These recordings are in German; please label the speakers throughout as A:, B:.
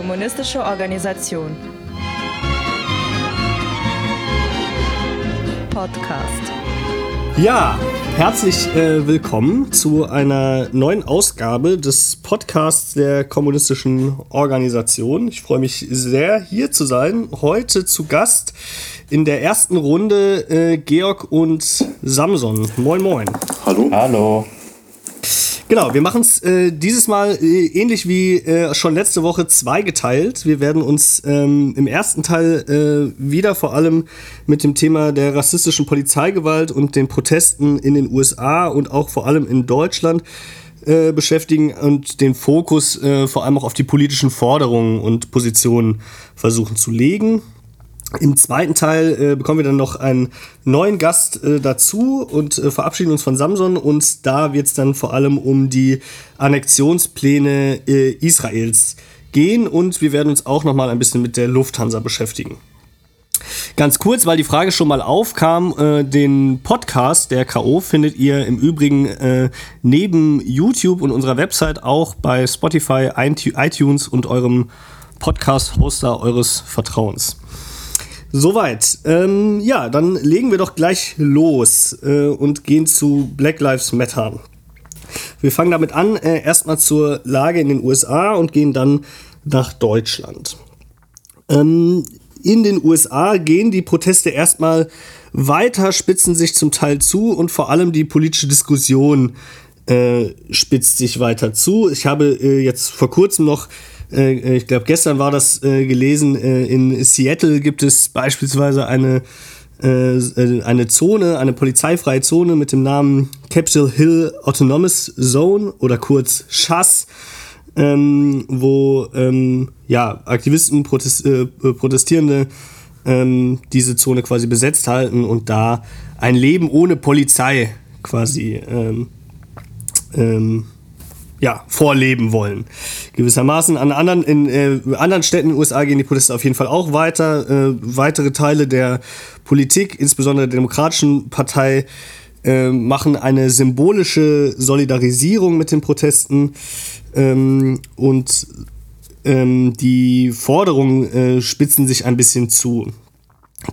A: kommunistische Organisation. Podcast.
B: Ja, herzlich äh, willkommen zu einer neuen Ausgabe des Podcasts der kommunistischen Organisation. Ich freue mich sehr, hier zu sein. Heute zu Gast in der ersten Runde äh, Georg und Samson. Moin, moin.
C: Hallo.
D: Hallo.
B: Genau, wir machen es äh, dieses Mal äh, ähnlich wie äh, schon letzte Woche zweigeteilt. Wir werden uns ähm, im ersten Teil äh, wieder vor allem mit dem Thema der rassistischen Polizeigewalt und den Protesten in den USA und auch vor allem in Deutschland äh, beschäftigen und den Fokus äh, vor allem auch auf die politischen Forderungen und Positionen versuchen zu legen. Im zweiten Teil äh, bekommen wir dann noch einen neuen Gast äh, dazu und äh, verabschieden uns von Samson. Und da wird es dann vor allem um die Annexionspläne äh, Israels gehen. Und wir werden uns auch noch mal ein bisschen mit der Lufthansa beschäftigen. Ganz kurz, weil die Frage schon mal aufkam, äh, den Podcast der K.O. findet ihr im Übrigen äh, neben YouTube und unserer Website auch bei Spotify, iTunes und eurem Podcast-Hoster eures Vertrauens. Soweit. Ähm, ja, dann legen wir doch gleich los äh, und gehen zu Black Lives Matter. Wir fangen damit an, äh, erstmal zur Lage in den USA und gehen dann nach Deutschland. Ähm, in den USA gehen die Proteste erstmal weiter, spitzen sich zum Teil zu und vor allem die politische Diskussion äh, spitzt sich weiter zu. Ich habe äh, jetzt vor kurzem noch äh, ich glaube, gestern war das äh, gelesen, äh, in Seattle gibt es beispielsweise eine, äh, äh, eine Zone, eine polizeifreie Zone mit dem Namen Capitol Hill Autonomous Zone oder kurz SHAS. Ähm, wo ähm, ja, Aktivisten, Protest, äh, Protestierende ähm, diese Zone quasi besetzt halten und da ein Leben ohne Polizei quasi ähm, ähm, ja, vorleben wollen. Gewissermaßen an anderen, in äh, anderen Städten in den USA gehen die Proteste auf jeden Fall auch weiter. Äh, weitere Teile der Politik, insbesondere der Demokratischen Partei, äh, machen eine symbolische Solidarisierung mit den Protesten ähm, und ähm, die Forderungen äh, spitzen sich ein bisschen zu.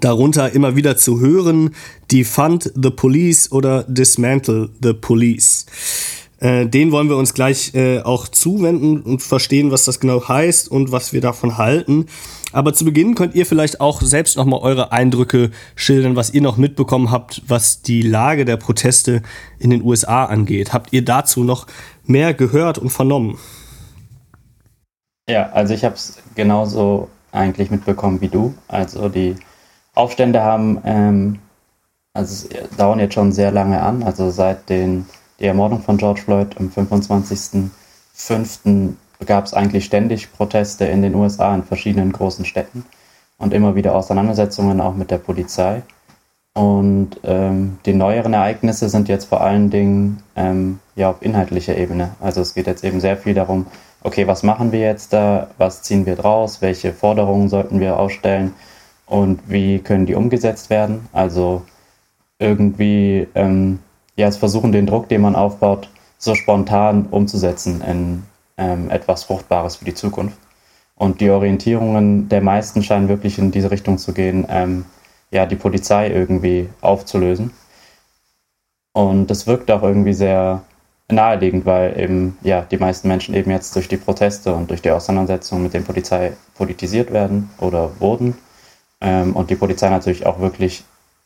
B: Darunter immer wieder zu hören, defund the police oder dismantle the police. Äh, den wollen wir uns gleich äh, auch zuwenden und verstehen, was das genau heißt und was wir davon halten. Aber zu Beginn könnt ihr vielleicht auch selbst nochmal eure Eindrücke schildern, was ihr noch mitbekommen habt, was die Lage der Proteste in den USA angeht. Habt ihr dazu noch mehr gehört und vernommen?
D: Ja, also ich habe es genauso eigentlich mitbekommen wie du. Also die Aufstände haben, ähm, also dauern jetzt schon sehr lange an, also seit den die Ermordung von George Floyd am 25.05. gab es eigentlich ständig Proteste in den USA in verschiedenen großen Städten und immer wieder Auseinandersetzungen auch mit der Polizei. Und ähm, die neueren Ereignisse sind jetzt vor allen Dingen ähm, ja auf inhaltlicher Ebene. Also es geht jetzt eben sehr viel darum, okay, was machen wir jetzt da, was ziehen wir draus, welche Forderungen sollten wir ausstellen und wie können die umgesetzt werden. Also irgendwie ähm, ja, es versuchen, den Druck, den man aufbaut, so spontan umzusetzen in ähm, etwas Fruchtbares für die Zukunft. Und die Orientierungen der meisten scheinen wirklich in diese Richtung zu gehen, ähm, ja, die Polizei irgendwie aufzulösen. Und das wirkt auch irgendwie sehr naheliegend, weil eben, ja, die meisten Menschen eben jetzt durch die Proteste und durch die Auseinandersetzung mit der Polizei politisiert werden oder wurden. Ähm, und die Polizei natürlich auch wirklich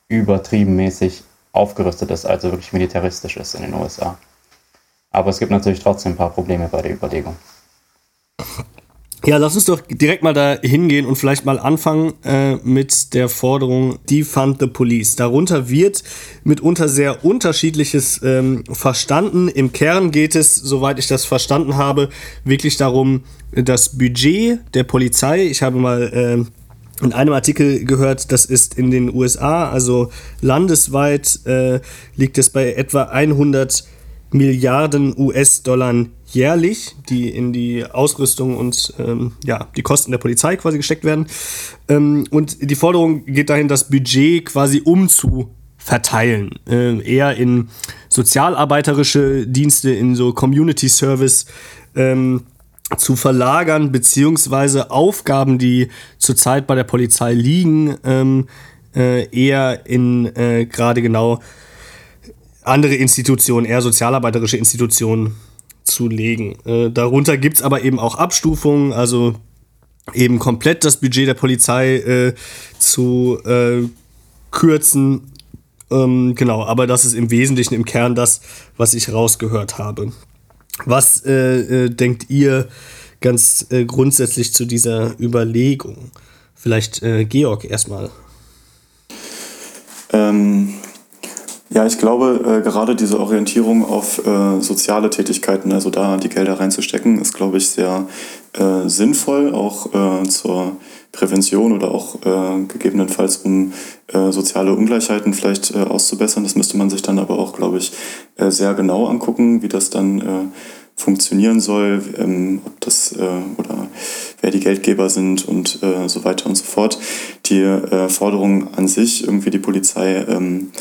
D: übertriebenmäßig aufgerüstet ist, also wirklich militaristisch ist in den USA. Aber es gibt natürlich trotzdem ein paar Probleme bei der Überlegung.
B: Ja, lass uns doch direkt mal da hingehen und vielleicht mal anfangen äh, mit der Forderung Defund the Police. Darunter wird mitunter sehr unterschiedliches ähm, verstanden. Im Kern geht es, soweit ich das verstanden habe, wirklich darum, das Budget der Polizei, ich habe mal äh, in einem Artikel gehört, das ist in den USA, also landesweit äh, liegt es bei etwa 100 Milliarden US-Dollar jährlich, die in die Ausrüstung und ähm, ja, die Kosten der Polizei quasi gesteckt werden. Ähm, und die Forderung geht dahin, das Budget quasi umzuverteilen. Äh, eher in sozialarbeiterische Dienste, in so Community Service. Ähm, zu verlagern, beziehungsweise Aufgaben, die zurzeit bei der Polizei liegen, ähm, äh, eher in äh, gerade genau andere Institutionen, eher sozialarbeiterische Institutionen zu legen. Äh, darunter gibt es aber eben auch Abstufungen, also eben komplett das Budget der Polizei äh, zu äh, kürzen. Ähm, genau, aber das ist im Wesentlichen im Kern das, was ich rausgehört habe. Was äh, äh, denkt ihr ganz äh, grundsätzlich zu dieser Überlegung? Vielleicht äh, Georg erstmal.
C: Ähm, ja, ich glaube, äh, gerade diese Orientierung auf äh, soziale Tätigkeiten, also da die Gelder reinzustecken, ist, glaube ich, sehr sinnvoll, auch zur Prävention oder auch äh, gegebenenfalls, um äh, soziale Ungleichheiten vielleicht auszubessern. Das müsste man sich dann aber auch, glaube ich, sehr genau angucken, wie das dann funktionieren soll, ähm, ob das oder wer die Geldgeber sind und so weiter und so fort. Die Forderung an sich, irgendwie die Polizei ähm,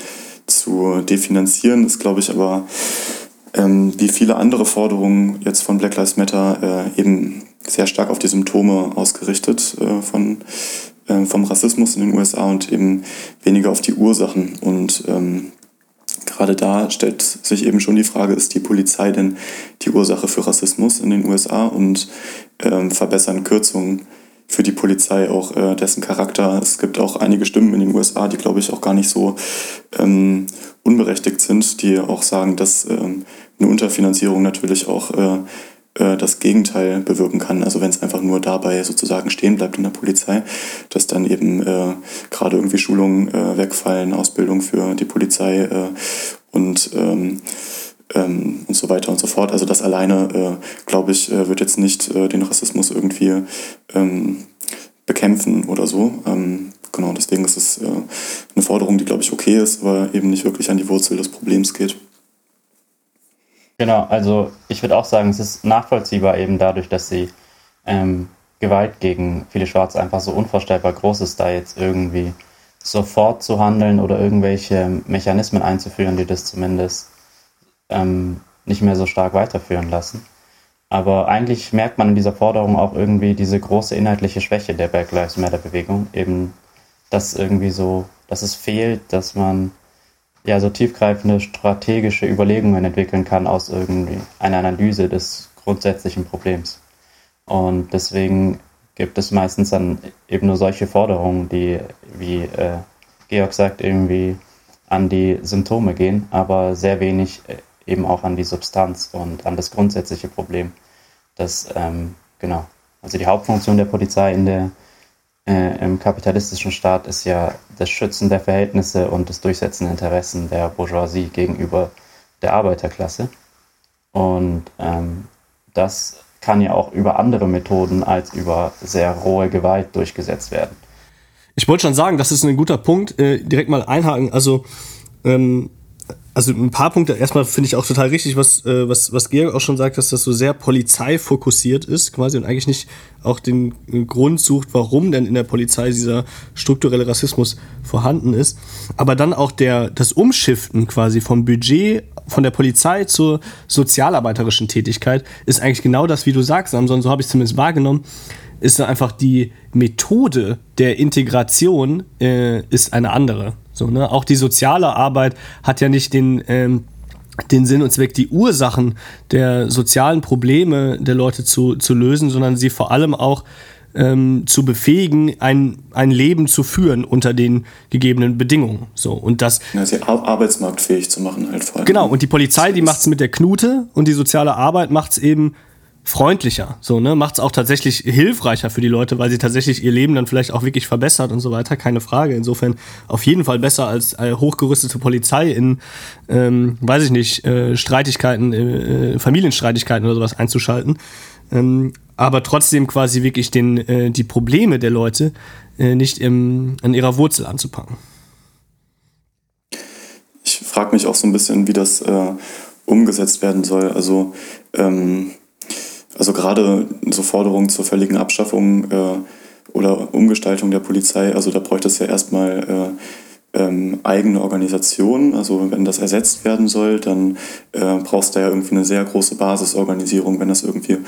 C: zu definanzieren, ist, glaube ich, aber ähm, wie viele andere Forderungen jetzt von Black Lives Matter äh, eben sehr stark auf die Symptome ausgerichtet äh, von, äh, vom Rassismus in den USA und eben weniger auf die Ursachen. Und ähm, gerade da stellt sich eben schon die Frage, ist die Polizei denn die Ursache für Rassismus in den USA und ähm, verbessern Kürzungen für die Polizei auch äh, dessen Charakter. Es gibt auch einige Stimmen in den USA, die, glaube ich, auch gar nicht so ähm, unberechtigt sind, die auch sagen, dass ähm, eine Unterfinanzierung natürlich auch äh, äh, das Gegenteil bewirken kann. Also wenn es einfach nur dabei sozusagen stehen bleibt in der Polizei, dass dann eben äh, gerade irgendwie Schulungen äh, wegfallen, Ausbildung für die Polizei äh, und ähm, ähm, und so weiter und so fort. Also das alleine, äh, glaube ich, äh, wird jetzt nicht äh, den Rassismus irgendwie ähm, bekämpfen oder so. Ähm, genau, deswegen ist es äh, eine Forderung, die, glaube ich, okay ist, aber eben nicht wirklich an die Wurzel des Problems geht.
D: Genau, also ich würde auch sagen, es ist nachvollziehbar eben dadurch, dass sie ähm, Gewalt gegen viele Schwarze einfach so unvorstellbar groß ist, da jetzt irgendwie sofort zu handeln oder irgendwelche Mechanismen einzuführen, die das zumindest ähm, nicht mehr so stark weiterführen lassen. Aber eigentlich merkt man in dieser Forderung auch irgendwie diese große inhaltliche Schwäche der Black Lives Matter Bewegung, eben, dass irgendwie so, dass es fehlt, dass man ja so tiefgreifende strategische Überlegungen entwickeln kann aus irgendwie einer Analyse des grundsätzlichen Problems. Und deswegen gibt es meistens dann eben nur solche Forderungen, die, wie äh, Georg sagt, irgendwie an die Symptome gehen, aber sehr wenig äh, eben auch an die Substanz und an das grundsätzliche Problem. Das, ähm, genau. Also die Hauptfunktion der Polizei in der, äh, im kapitalistischen Staat ist ja das Schützen der Verhältnisse und das Durchsetzen der Interessen der Bourgeoisie gegenüber der Arbeiterklasse. Und ähm, das kann ja auch über andere Methoden als über sehr rohe Gewalt durchgesetzt werden.
B: Ich wollte schon sagen, das ist ein guter Punkt. Äh, direkt mal einhaken. Also ähm, also ein paar Punkte. Erstmal finde ich auch total richtig, was, äh, was, was Georg auch schon sagt, dass das so sehr polizeifokussiert ist, quasi, und eigentlich nicht auch den Grund sucht, warum denn in der Polizei dieser strukturelle Rassismus vorhanden ist. Aber dann auch der, das Umschiften quasi vom Budget von der Polizei zur sozialarbeiterischen Tätigkeit ist eigentlich genau das, wie du sagst, Samson, so habe ich es zumindest wahrgenommen, ist einfach die Methode der Integration äh, ist eine andere. So, ne? Auch die soziale Arbeit hat ja nicht den, ähm, den Sinn und Zweck, die Ursachen der sozialen Probleme der Leute zu, zu lösen, sondern sie vor allem auch ähm, zu befähigen, ein, ein Leben zu führen unter den gegebenen Bedingungen. So, und das,
C: ja, sie arbeitsmarktfähig zu machen halt vor allem.
B: Genau, und die Polizei, die macht es mit der Knute und die soziale Arbeit macht es eben freundlicher. So, ne? Macht es auch tatsächlich hilfreicher für die Leute, weil sie tatsächlich ihr Leben dann vielleicht auch wirklich verbessert und so weiter. Keine Frage. Insofern auf jeden Fall besser als äh, hochgerüstete Polizei in, ähm, weiß ich nicht, äh, Streitigkeiten, äh, Familienstreitigkeiten oder sowas einzuschalten. Ähm, aber trotzdem quasi wirklich den, äh, die Probleme der Leute äh, nicht im, an ihrer Wurzel anzupacken.
C: Ich frage mich auch so ein bisschen, wie das äh, umgesetzt werden soll. Also ähm, also gerade so Forderungen zur völligen Abschaffung äh, oder Umgestaltung der Polizei, also da bräuchte es ja erstmal ähm, eigene Organisation. Also wenn das ersetzt werden soll, dann äh, brauchst du ja irgendwie eine sehr große Basisorganisierung, wenn das irgendwie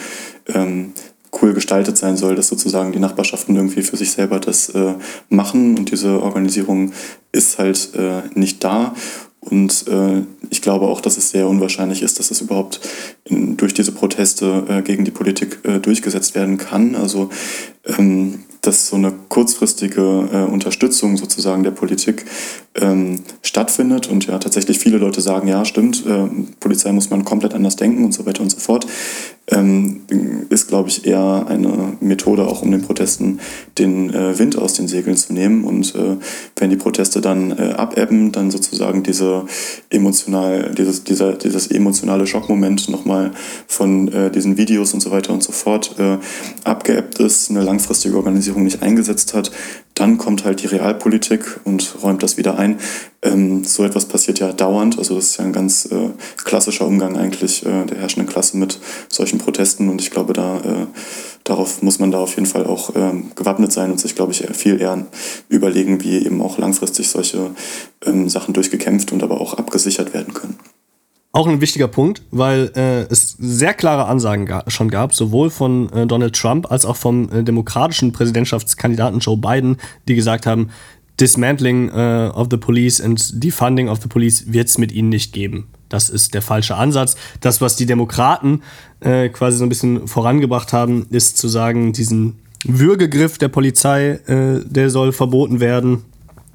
C: ähm, cool gestaltet sein soll, dass sozusagen die Nachbarschaften irgendwie für sich selber das äh, machen und diese Organisierung ist halt äh, nicht da. Und äh, ich glaube auch, dass es sehr unwahrscheinlich ist, dass es überhaupt in, durch diese Proteste äh, gegen die Politik äh, durchgesetzt werden kann. Also ähm, dass so eine kurzfristige äh, Unterstützung sozusagen der Politik ähm, stattfindet. Und ja tatsächlich viele Leute sagen, ja stimmt, äh, Polizei muss man komplett anders denken und so weiter und so fort, ähm, ist glaube ich eher eine Methode auch um den Protesten den äh, Wind aus den Segeln zu nehmen. Und äh, wenn die Proteste dann äh, abebben, dann sozusagen diese emotional, dieses, dieser, dieses emotionale Schockmoment nochmal von äh, diesen Videos und so weiter und so fort abgeebbt ist, eine langfristige Organisierung nicht eingesetzt hat, dann kommt halt die Realpolitik und räumt das wieder ein. Ähm, so etwas passiert ja dauernd. Also das ist ja ein ganz äh, klassischer Umgang eigentlich äh, der herrschenden Klasse mit solchen Protesten. Und ich glaube, da äh, darauf muss man da auf jeden Fall auch ähm, gewappnet sein und sich, glaube ich, viel eher überlegen, wie eben auch langfristig solche ähm, Sachen durchgekämpft und aber auch abgesichert werden können.
B: Auch ein wichtiger Punkt, weil äh, es sehr klare Ansagen ga schon gab, sowohl von äh, Donald Trump als auch vom äh, demokratischen Präsidentschaftskandidaten Joe Biden, die gesagt haben, Dismantling äh, of the police and defunding of the police wird es mit ihnen nicht geben. Das ist der falsche Ansatz. Das, was die Demokraten äh, quasi so ein bisschen vorangebracht haben, ist zu sagen, diesen Würgegriff der Polizei, äh, der soll verboten werden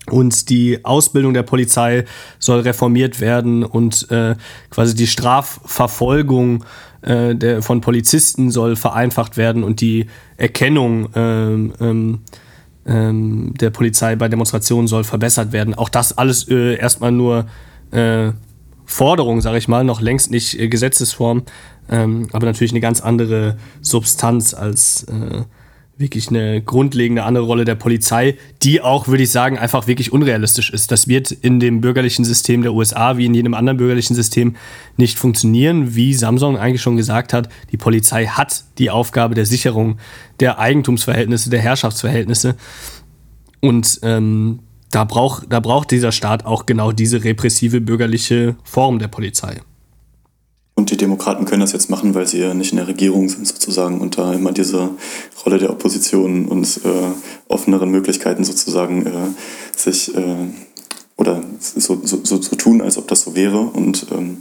B: und die Ausbildung der Polizei soll reformiert werden und äh, quasi die Strafverfolgung äh, der, von Polizisten soll vereinfacht werden und die Erkennung ähm, ähm, ähm, der Polizei bei Demonstrationen soll verbessert werden. Auch das alles äh, erstmal nur äh, Forderung, sage ich mal, noch längst nicht äh, Gesetzesform, ähm, aber natürlich eine ganz andere Substanz als äh, wirklich eine grundlegende andere Rolle der Polizei, die auch, würde ich sagen, einfach wirklich unrealistisch ist. Das wird in dem bürgerlichen System der USA wie in jedem anderen bürgerlichen System nicht funktionieren. Wie Samsung eigentlich schon gesagt hat, die Polizei hat die Aufgabe der Sicherung der Eigentumsverhältnisse, der Herrschaftsverhältnisse. Und ähm, da, braucht, da braucht dieser Staat auch genau diese repressive bürgerliche Form der Polizei.
C: Und die Demokraten können das jetzt machen, weil sie ja nicht in der Regierung sind sozusagen und da immer diese Rolle der Opposition und äh, offeneren Möglichkeiten sozusagen äh, sich äh, oder so, so, so, so, tun, als ob das so wäre. Und ähm,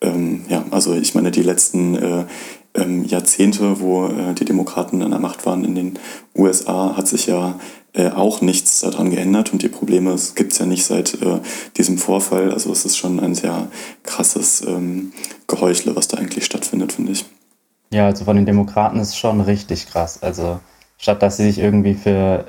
C: ähm, ja, also ich meine, die letzten äh, ähm, Jahrzehnte, wo äh, die Demokraten an der Macht waren in den USA, hat sich ja äh, auch nichts daran geändert und die Probleme gibt es ja nicht seit äh, diesem Vorfall. Also es ist schon ein sehr krasses ähm, Geheuchle, was da eigentlich stattfindet, finde ich.
D: Ja, also von den Demokraten ist es schon richtig krass. Also statt dass sie sich irgendwie für äh,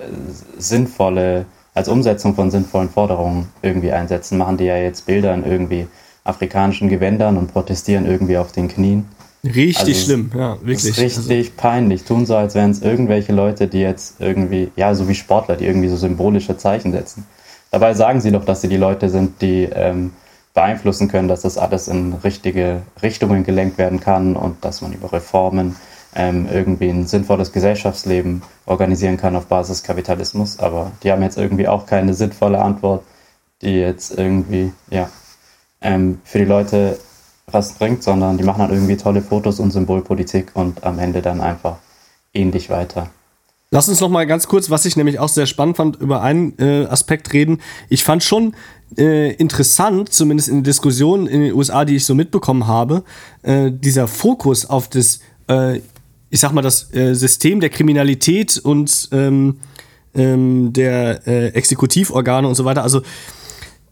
D: sinnvolle, als Umsetzung von sinnvollen Forderungen irgendwie einsetzen, machen die ja jetzt Bilder in irgendwie afrikanischen Gewändern und protestieren irgendwie auf den Knien.
B: Richtig also schlimm, ja, wirklich.
D: Ist richtig also. peinlich. Tun so, als wären es irgendwelche Leute, die jetzt irgendwie, ja, so wie Sportler, die irgendwie so symbolische Zeichen setzen. Dabei sagen sie doch, dass sie die Leute sind, die ähm, beeinflussen können, dass das alles in richtige Richtungen gelenkt werden kann und dass man über Reformen ähm, irgendwie ein sinnvolles Gesellschaftsleben organisieren kann auf Basis Kapitalismus. Aber die haben jetzt irgendwie auch keine sinnvolle Antwort, die jetzt irgendwie, ja, ähm, für die Leute was bringt, sondern die machen dann irgendwie tolle Fotos und Symbolpolitik und am Ende dann einfach ähnlich weiter.
B: Lass uns noch mal ganz kurz, was ich nämlich auch sehr spannend fand, über einen äh, Aspekt reden. Ich fand schon äh, interessant, zumindest in Diskussionen in den USA, die ich so mitbekommen habe, äh, dieser Fokus auf das, äh, ich sag mal, das äh, System der Kriminalität und ähm, ähm, der äh, Exekutivorgane und so weiter. Also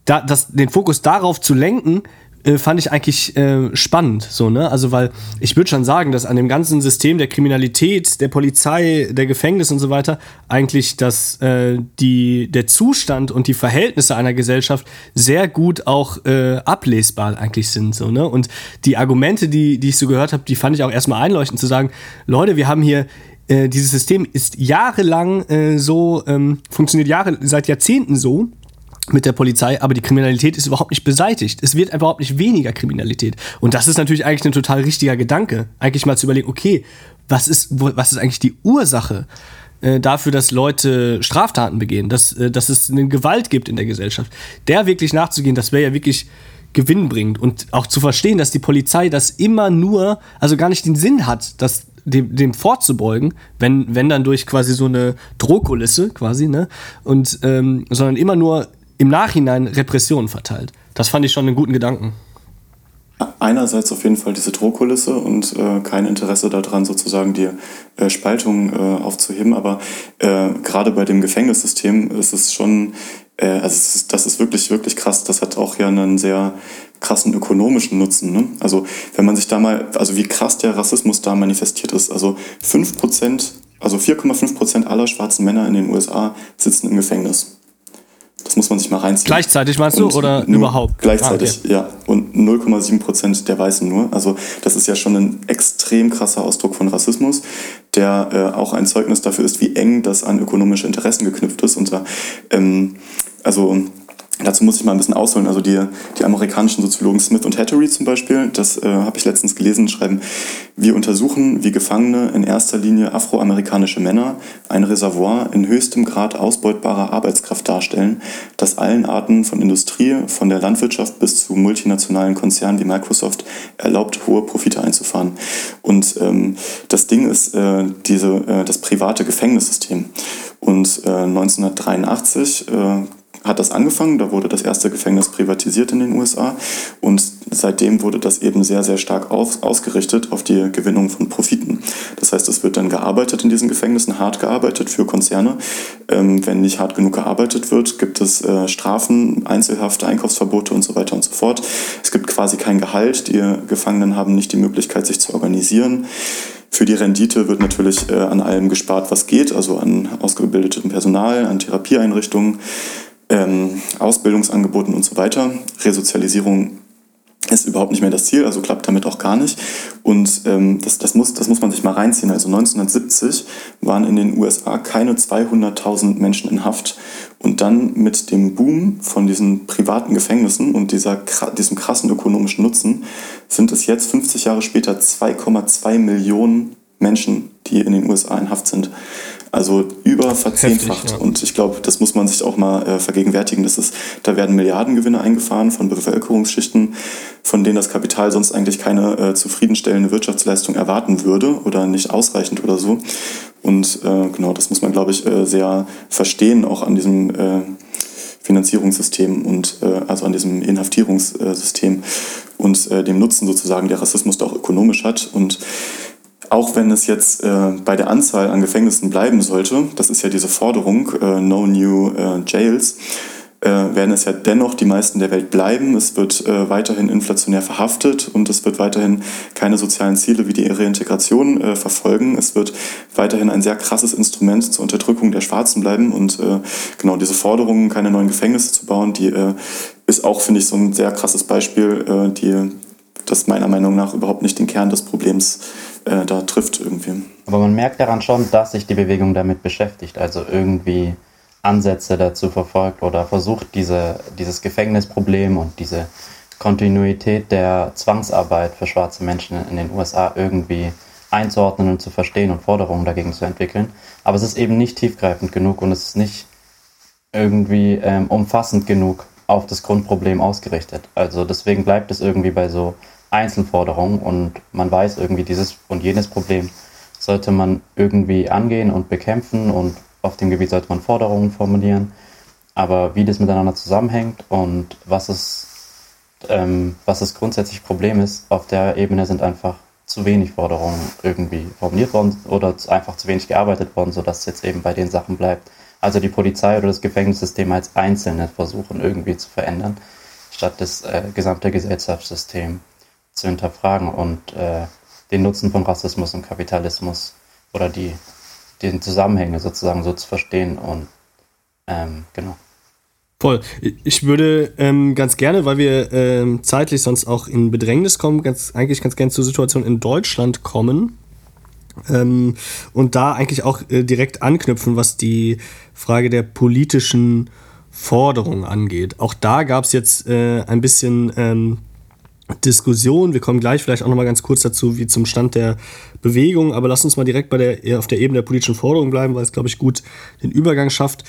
B: da, das, den Fokus darauf zu lenken, äh, fand ich eigentlich äh, spannend, so, ne? Also, weil ich würde schon sagen, dass an dem ganzen System der Kriminalität, der Polizei, der Gefängnis und so weiter eigentlich, dass äh, die, der Zustand und die Verhältnisse einer Gesellschaft sehr gut auch äh, ablesbar eigentlich sind, so, ne? Und die Argumente, die, die ich so gehört habe, die fand ich auch erstmal einleuchtend zu sagen, Leute, wir haben hier äh, dieses System ist jahrelang so, ähm, funktioniert Jahre, seit Jahrzehnten so mit der Polizei, aber die Kriminalität ist überhaupt nicht beseitigt. Es wird überhaupt nicht weniger Kriminalität. Und das ist natürlich eigentlich ein total richtiger Gedanke. Eigentlich mal zu überlegen, okay, was ist, was ist eigentlich die Ursache äh, dafür, dass Leute Straftaten begehen, dass, äh, dass es eine Gewalt gibt in der Gesellschaft. Der wirklich nachzugehen, das wäre ja wirklich gewinnbringend und auch zu verstehen, dass die Polizei das immer nur, also gar nicht den Sinn hat, das dem, dem vorzubeugen, wenn, wenn dann durch quasi so eine Drohkulisse quasi, ne? Und ähm, sondern immer nur im Nachhinein Repressionen verteilt. Das fand ich schon einen guten Gedanken.
C: Einerseits auf jeden Fall diese Drohkulisse und äh, kein Interesse daran, sozusagen die äh, Spaltung äh, aufzuheben. Aber äh, gerade bei dem Gefängnissystem ist es schon, äh, also das ist wirklich, wirklich krass. Das hat auch ja einen sehr krassen ökonomischen Nutzen. Ne? Also wenn man sich da mal, also wie krass der Rassismus da manifestiert ist. Also 5%, also 4,5% aller schwarzen Männer in den USA sitzen im Gefängnis. Das muss man sich mal reinziehen.
B: Gleichzeitig meinst du oder überhaupt?
C: Gleichzeitig, ah, okay. ja. Und 0,7 Prozent der Weißen nur. Also das ist ja schon ein extrem krasser Ausdruck von Rassismus, der äh, auch ein Zeugnis dafür ist, wie eng das an ökonomische Interessen geknüpft ist. Und da, ähm, also Dazu muss ich mal ein bisschen ausholen. Also die, die amerikanischen Soziologen Smith und Hattery zum Beispiel, das äh, habe ich letztens gelesen, schreiben, wir untersuchen, wie Gefangene in erster Linie afroamerikanische Männer ein Reservoir in höchstem Grad ausbeutbarer Arbeitskraft darstellen, das allen Arten von Industrie, von der Landwirtschaft bis zu multinationalen Konzernen wie Microsoft erlaubt, hohe Profite einzufahren. Und ähm, das Ding ist äh, diese, äh, das private Gefängnissystem. Und äh, 1983 hat das angefangen. Da wurde das erste Gefängnis privatisiert in den USA und seitdem wurde das eben sehr, sehr stark auf, ausgerichtet auf die Gewinnung von Profiten. Das heißt, es wird dann gearbeitet in diesen Gefängnissen, hart gearbeitet für Konzerne. Ähm, wenn nicht hart genug gearbeitet wird, gibt es äh, Strafen, Einzelhaft, Einkaufsverbote und so weiter und so fort. Es gibt quasi kein Gehalt. Die Gefangenen haben nicht die Möglichkeit, sich zu organisieren. Für die Rendite wird natürlich äh, an allem gespart, was geht, also an ausgebildetem Personal, an Therapieeinrichtungen ähm, Ausbildungsangeboten und so weiter. Resozialisierung ist überhaupt nicht mehr das Ziel, also klappt damit auch gar nicht. Und ähm, das, das, muss, das muss man sich mal reinziehen. Also 1970 waren in den USA keine 200.000 Menschen in Haft. Und dann mit dem Boom von diesen privaten Gefängnissen und dieser, diesem krassen ökonomischen Nutzen sind es jetzt 50 Jahre später 2,2 Millionen Menschen, die in den USA in Haft sind. Also über verzehnfacht. Heftig, ja. Und ich glaube, das muss man sich auch mal äh, vergegenwärtigen. Das ist, da werden Milliardengewinne eingefahren von Bevölkerungsschichten, von denen das Kapital sonst eigentlich keine äh, zufriedenstellende Wirtschaftsleistung erwarten würde oder nicht ausreichend oder so. Und äh, genau, das muss man, glaube ich, äh, sehr verstehen, auch an diesem äh, Finanzierungssystem und äh, also an diesem Inhaftierungssystem und dem Nutzen sozusagen, der Rassismus da auch ökonomisch hat. Und auch wenn es jetzt äh, bei der Anzahl an Gefängnissen bleiben sollte, das ist ja diese Forderung, äh, no new äh, jails, äh, werden es ja dennoch die meisten der Welt bleiben. Es wird äh, weiterhin inflationär verhaftet und es wird weiterhin keine sozialen Ziele wie die Reintegration äh, verfolgen. Es wird weiterhin ein sehr krasses Instrument zur Unterdrückung der Schwarzen bleiben und genau diese Forderung, keine neuen Gefängnisse zu bauen, die ist auch, finde ich, so ein sehr krasses Beispiel, die das meiner Meinung nach überhaupt nicht den Kern des Problems äh, da trifft irgendwie.
D: Aber man merkt daran schon, dass sich die Bewegung damit beschäftigt, also irgendwie Ansätze dazu verfolgt oder versucht, diese, dieses Gefängnisproblem und diese Kontinuität der Zwangsarbeit für schwarze Menschen in den USA irgendwie einzuordnen und zu verstehen und Forderungen dagegen zu entwickeln. Aber es ist eben nicht tiefgreifend genug und es ist nicht irgendwie ähm, umfassend genug auf das Grundproblem ausgerichtet. Also deswegen bleibt es irgendwie bei so Einzelforderungen und man weiß irgendwie, dieses und jenes Problem sollte man irgendwie angehen und bekämpfen und auf dem Gebiet sollte man Forderungen formulieren. Aber wie das miteinander zusammenhängt und was es, ähm, was das grundsätzliche Problem ist, auf der Ebene sind einfach zu wenig Forderungen irgendwie formuliert worden oder einfach zu wenig gearbeitet worden, sodass es jetzt eben bei den Sachen bleibt. Also die Polizei oder das Gefängnissystem als Einzelne versuchen irgendwie zu verändern, statt das äh, gesamte Gesellschaftssystem zu hinterfragen und äh, den Nutzen von Rassismus und Kapitalismus oder die den Zusammenhänge sozusagen so zu verstehen und ähm, genau.
B: Voll. Ich würde ähm, ganz gerne, weil wir ähm, zeitlich sonst auch in Bedrängnis kommen, ganz, eigentlich ganz gerne zur Situation in Deutschland kommen. Ähm, und da eigentlich auch äh, direkt anknüpfen, was die Frage der politischen Forderung angeht. Auch da gab es jetzt äh, ein bisschen ähm, Diskussion. Wir kommen gleich vielleicht auch noch mal ganz kurz dazu, wie zum Stand der Bewegung. Aber lass uns mal direkt bei der, auf der Ebene der politischen Forderung bleiben, weil es, glaube ich, gut den Übergang schafft.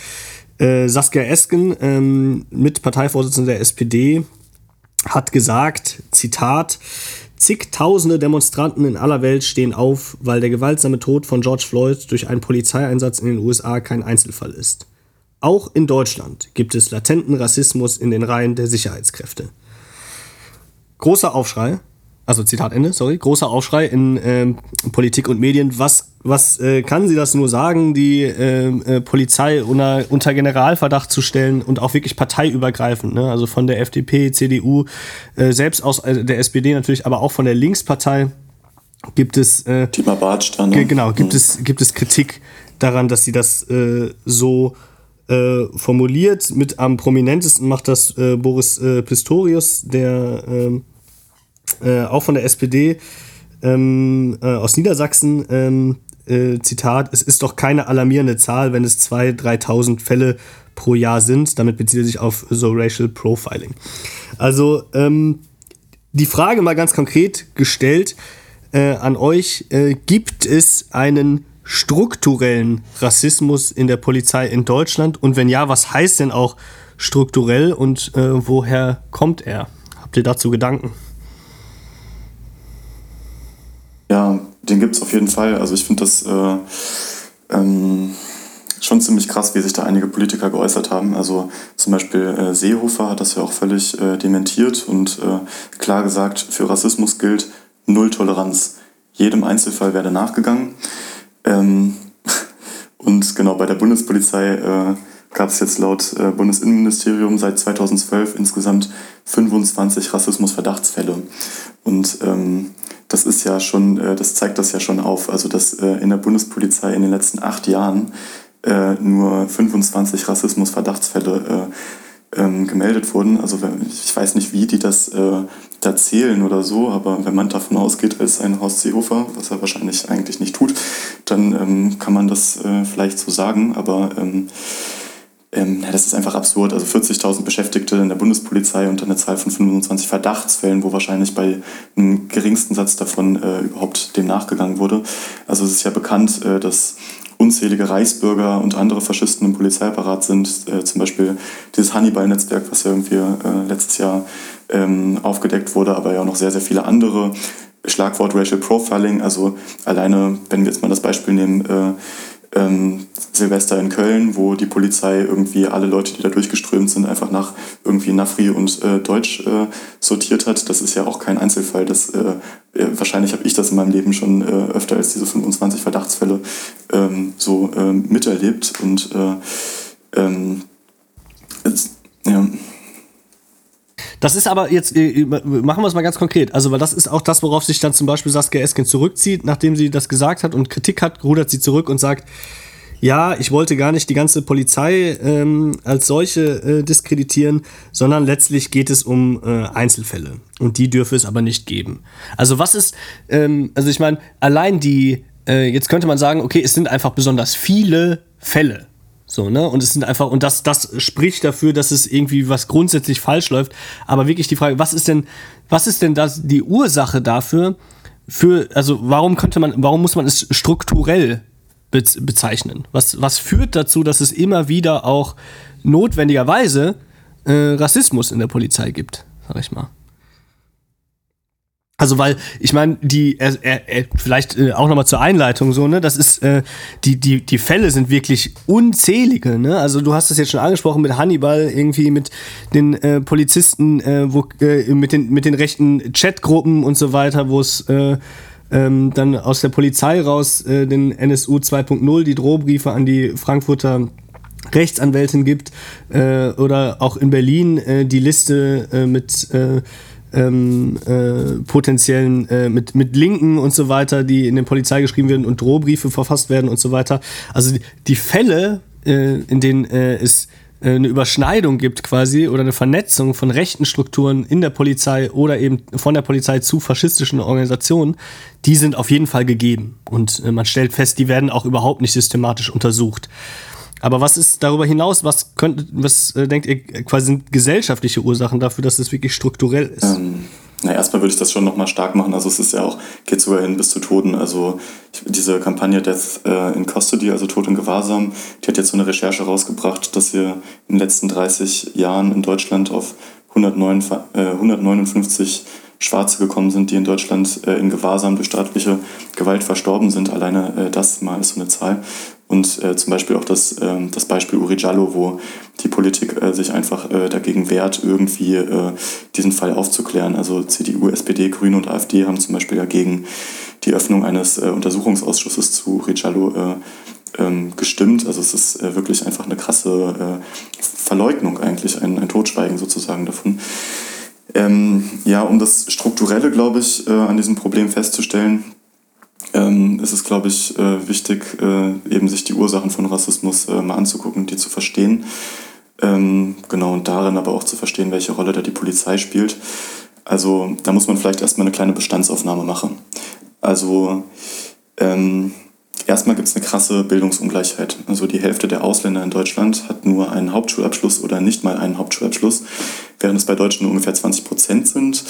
B: Äh, Saskia Esken, ähm, mit Parteivorsitzender der SPD, hat gesagt, Zitat, Zigtausende Demonstranten in aller Welt stehen auf, weil der gewaltsame Tod von George Floyd durch einen Polizeieinsatz in den USA kein Einzelfall ist. Auch in Deutschland gibt es latenten Rassismus in den Reihen der Sicherheitskräfte. Großer Aufschrei, also Zitat Ende, sorry, großer Aufschrei in ähm, Politik und Medien. Was, was äh, kann sie das nur sagen, die ähm, äh, Polizei unter, unter Generalverdacht zu stellen und auch wirklich parteiübergreifend, ne? also von der FDP, CDU, äh, selbst aus äh, der SPD natürlich, aber auch von der Linkspartei gibt es äh,
C: Thema Bartsch dann, ne?
B: genau gibt
C: Mhm.
B: es gibt es Kritik daran, dass sie das äh, so äh, formuliert. Mit am prominentesten macht das äh, Boris äh, Pistorius, der ähm, äh, auch von der SPD ähm, äh, aus Niedersachsen. Ähm, äh, Zitat: Es ist doch keine alarmierende Zahl, wenn es 2.000, 3.000 Fälle pro Jahr sind. Damit bezieht er sich auf so Racial Profiling. Also ähm, die Frage mal ganz konkret gestellt an euch: Gibt es einen strukturellen Rassismus in der Polizei in Deutschland? Und wenn ja, was heißt denn auch strukturell und äh, woher kommt er? Habt ihr dazu Gedanken?
C: Ja, den gibt es auf jeden Fall. Also ich finde das äh, ähm, schon ziemlich krass, wie sich da einige Politiker geäußert haben. Also zum Beispiel äh, Seehofer hat das ja auch völlig äh, dementiert und äh, klar gesagt, für Rassismus gilt Null Toleranz. Jedem Einzelfall werde nachgegangen. Ähm, und genau, bei der Bundespolizei äh, gab es jetzt laut äh, Bundesinnenministerium seit 2012 insgesamt 25 Rassismusverdachtsfälle. Und ähm, das ist ja schon, äh, das zeigt das ja schon auf. Also dass äh, in der Bundespolizei in den letzten acht Jahren äh, nur 25 Rassismusverdachtsfälle äh, ähm, gemeldet wurden. Also ich weiß nicht, wie die das äh, da zählen oder so, aber wenn man davon ausgeht, als ein Horst Seehofer, was er wahrscheinlich eigentlich nicht tut, dann ähm, kann man das äh, vielleicht so sagen. Aber ähm, ähm, ja, das ist einfach absurd. Also 40.000 Beschäftigte in der Bundespolizei und eine Zahl von 25 Verdachtsfällen, wo wahrscheinlich bei einem geringsten Satz davon äh, überhaupt dem nachgegangen wurde. Also es ist ja bekannt, äh, dass unzählige Reichsbürger und andere Faschisten im Polizeiapparat sind. Äh, zum Beispiel dieses Hannibal-Netzwerk, was ja irgendwie äh, letztes Jahr ähm, aufgedeckt wurde, aber ja auch noch sehr, sehr viele andere. Schlagwort Racial Profiling, also alleine, wenn wir jetzt mal das Beispiel nehmen, äh, ähm, Silvester in Köln, wo die Polizei irgendwie alle Leute, die da durchgeströmt sind, einfach nach irgendwie Nafri und äh, Deutsch äh, sortiert hat. Das ist ja auch kein Einzelfall. Das, äh, äh, wahrscheinlich habe ich das in meinem Leben schon äh, öfter als diese 25 Verdachtsfälle ähm, so ähm, miterlebt. Und äh, ähm, es, ja.
B: Das ist aber jetzt, äh, machen wir es mal ganz konkret. Also, weil das ist auch das, worauf sich dann zum Beispiel Saskia Esken zurückzieht, nachdem sie das gesagt hat und Kritik hat, rudert sie zurück und sagt, ja, ich wollte gar nicht die ganze Polizei ähm, als solche äh, diskreditieren, sondern letztlich geht es um äh, Einzelfälle. Und die dürfe es aber nicht geben. Also was ist, ähm, also ich meine, allein die, äh, jetzt könnte man sagen, okay, es sind einfach besonders viele Fälle. So, ne? Und es sind einfach, und das, das spricht dafür, dass es irgendwie was grundsätzlich falsch läuft. Aber wirklich die Frage, was ist denn, was ist denn das, die Ursache dafür, für, also warum könnte man, warum muss man es strukturell bez bezeichnen? Was, was führt dazu, dass es immer wieder auch notwendigerweise äh, Rassismus in der Polizei gibt, sag ich mal? Also weil ich meine, die er, er, vielleicht äh, auch nochmal zur Einleitung so ne, das ist äh, die die die Fälle sind wirklich unzählige ne, also du hast das jetzt schon angesprochen mit Hannibal irgendwie mit den äh, Polizisten, äh, wo äh, mit den mit den rechten Chatgruppen und so weiter, wo es äh, ähm, dann aus der Polizei raus äh, den NSU 2.0 die Drohbriefe an die Frankfurter Rechtsanwältin gibt äh, oder auch in Berlin äh, die Liste äh, mit äh, ähm, äh, potenziellen, äh, mit, mit Linken und so weiter, die in den Polizei geschrieben werden und Drohbriefe verfasst werden und so weiter. Also die, Fälle, äh, in denen äh, es äh, eine Überschneidung gibt quasi oder eine Vernetzung von rechten Strukturen in der Polizei oder eben von der Polizei zu faschistischen Organisationen, die sind auf jeden Fall gegeben. Und äh, man stellt fest, die werden auch überhaupt nicht systematisch untersucht. Aber was ist darüber hinaus, was könnt, was äh, denkt ihr quasi sind gesellschaftliche Ursachen dafür, dass es wirklich strukturell ist?
C: Ähm, Na, erstmal würde ich das schon nochmal stark machen. Also es ist ja auch, geht sogar hin bis zu Toten. Also diese Kampagne Death äh, in Custody, also Tod in Gewahrsam, die hat jetzt so eine Recherche rausgebracht, dass wir in den letzten 30 Jahren in Deutschland auf 109, äh, 159 Schwarze gekommen sind, die in Deutschland äh, in Gewahrsam durch staatliche Gewalt verstorben sind. Alleine äh, das mal ist so eine Zahl. Und äh, zum Beispiel auch das, äh, das Beispiel Uri Jallo, wo die Politik äh, sich einfach äh, dagegen wehrt, irgendwie äh, diesen Fall aufzuklären. Also CDU, SPD, Grüne und AfD haben zum Beispiel dagegen die Öffnung eines äh, Untersuchungsausschusses zu Jallo äh, ähm, gestimmt. Also es ist äh, wirklich einfach eine krasse äh, Verleugnung eigentlich, ein, ein Totschweigen sozusagen davon. Ähm, ja, um das Strukturelle, glaube ich, äh, an diesem Problem festzustellen, ähm, ist es, glaube ich, äh, wichtig, äh, eben sich die Ursachen von Rassismus mal anzugucken, die zu verstehen. Ähm, genau, und darin aber auch zu verstehen, welche Rolle da die Polizei spielt. Also da muss man vielleicht erstmal eine kleine Bestandsaufnahme machen. Also ähm, erstmal gibt es eine krasse Bildungsungleichheit. Also die Hälfte der Ausländer in Deutschland hat nur einen Hauptschulabschluss oder nicht mal einen Hauptschulabschluss, während es bei Deutschen nur ungefähr 20 Prozent sind.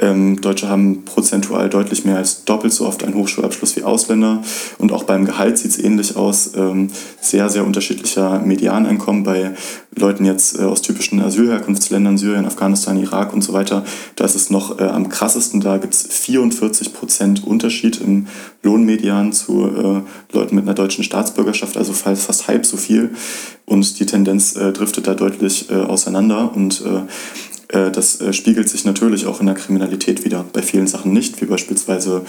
C: Ähm, Deutsche haben prozentual deutlich mehr als doppelt so oft einen Hochschulabschluss wie Ausländer. Und auch beim Gehalt sieht es ähnlich aus. Ähm, sehr, sehr unterschiedlicher Medianeinkommen bei Leuten jetzt äh, aus typischen Asylherkunftsländern, Syrien, Afghanistan, Irak und so weiter. Da ist es noch äh, am krassesten. Da gibt es 44 Prozent Unterschied im Lohnmedian zu äh, Leuten mit einer deutschen Staatsbürgerschaft, also fast halb so viel. Und die Tendenz äh, driftet da deutlich äh, auseinander. Und äh, äh, das äh, spiegelt sich natürlich auch in der Kriminalität wieder. Bei vielen Sachen nicht, wie beispielsweise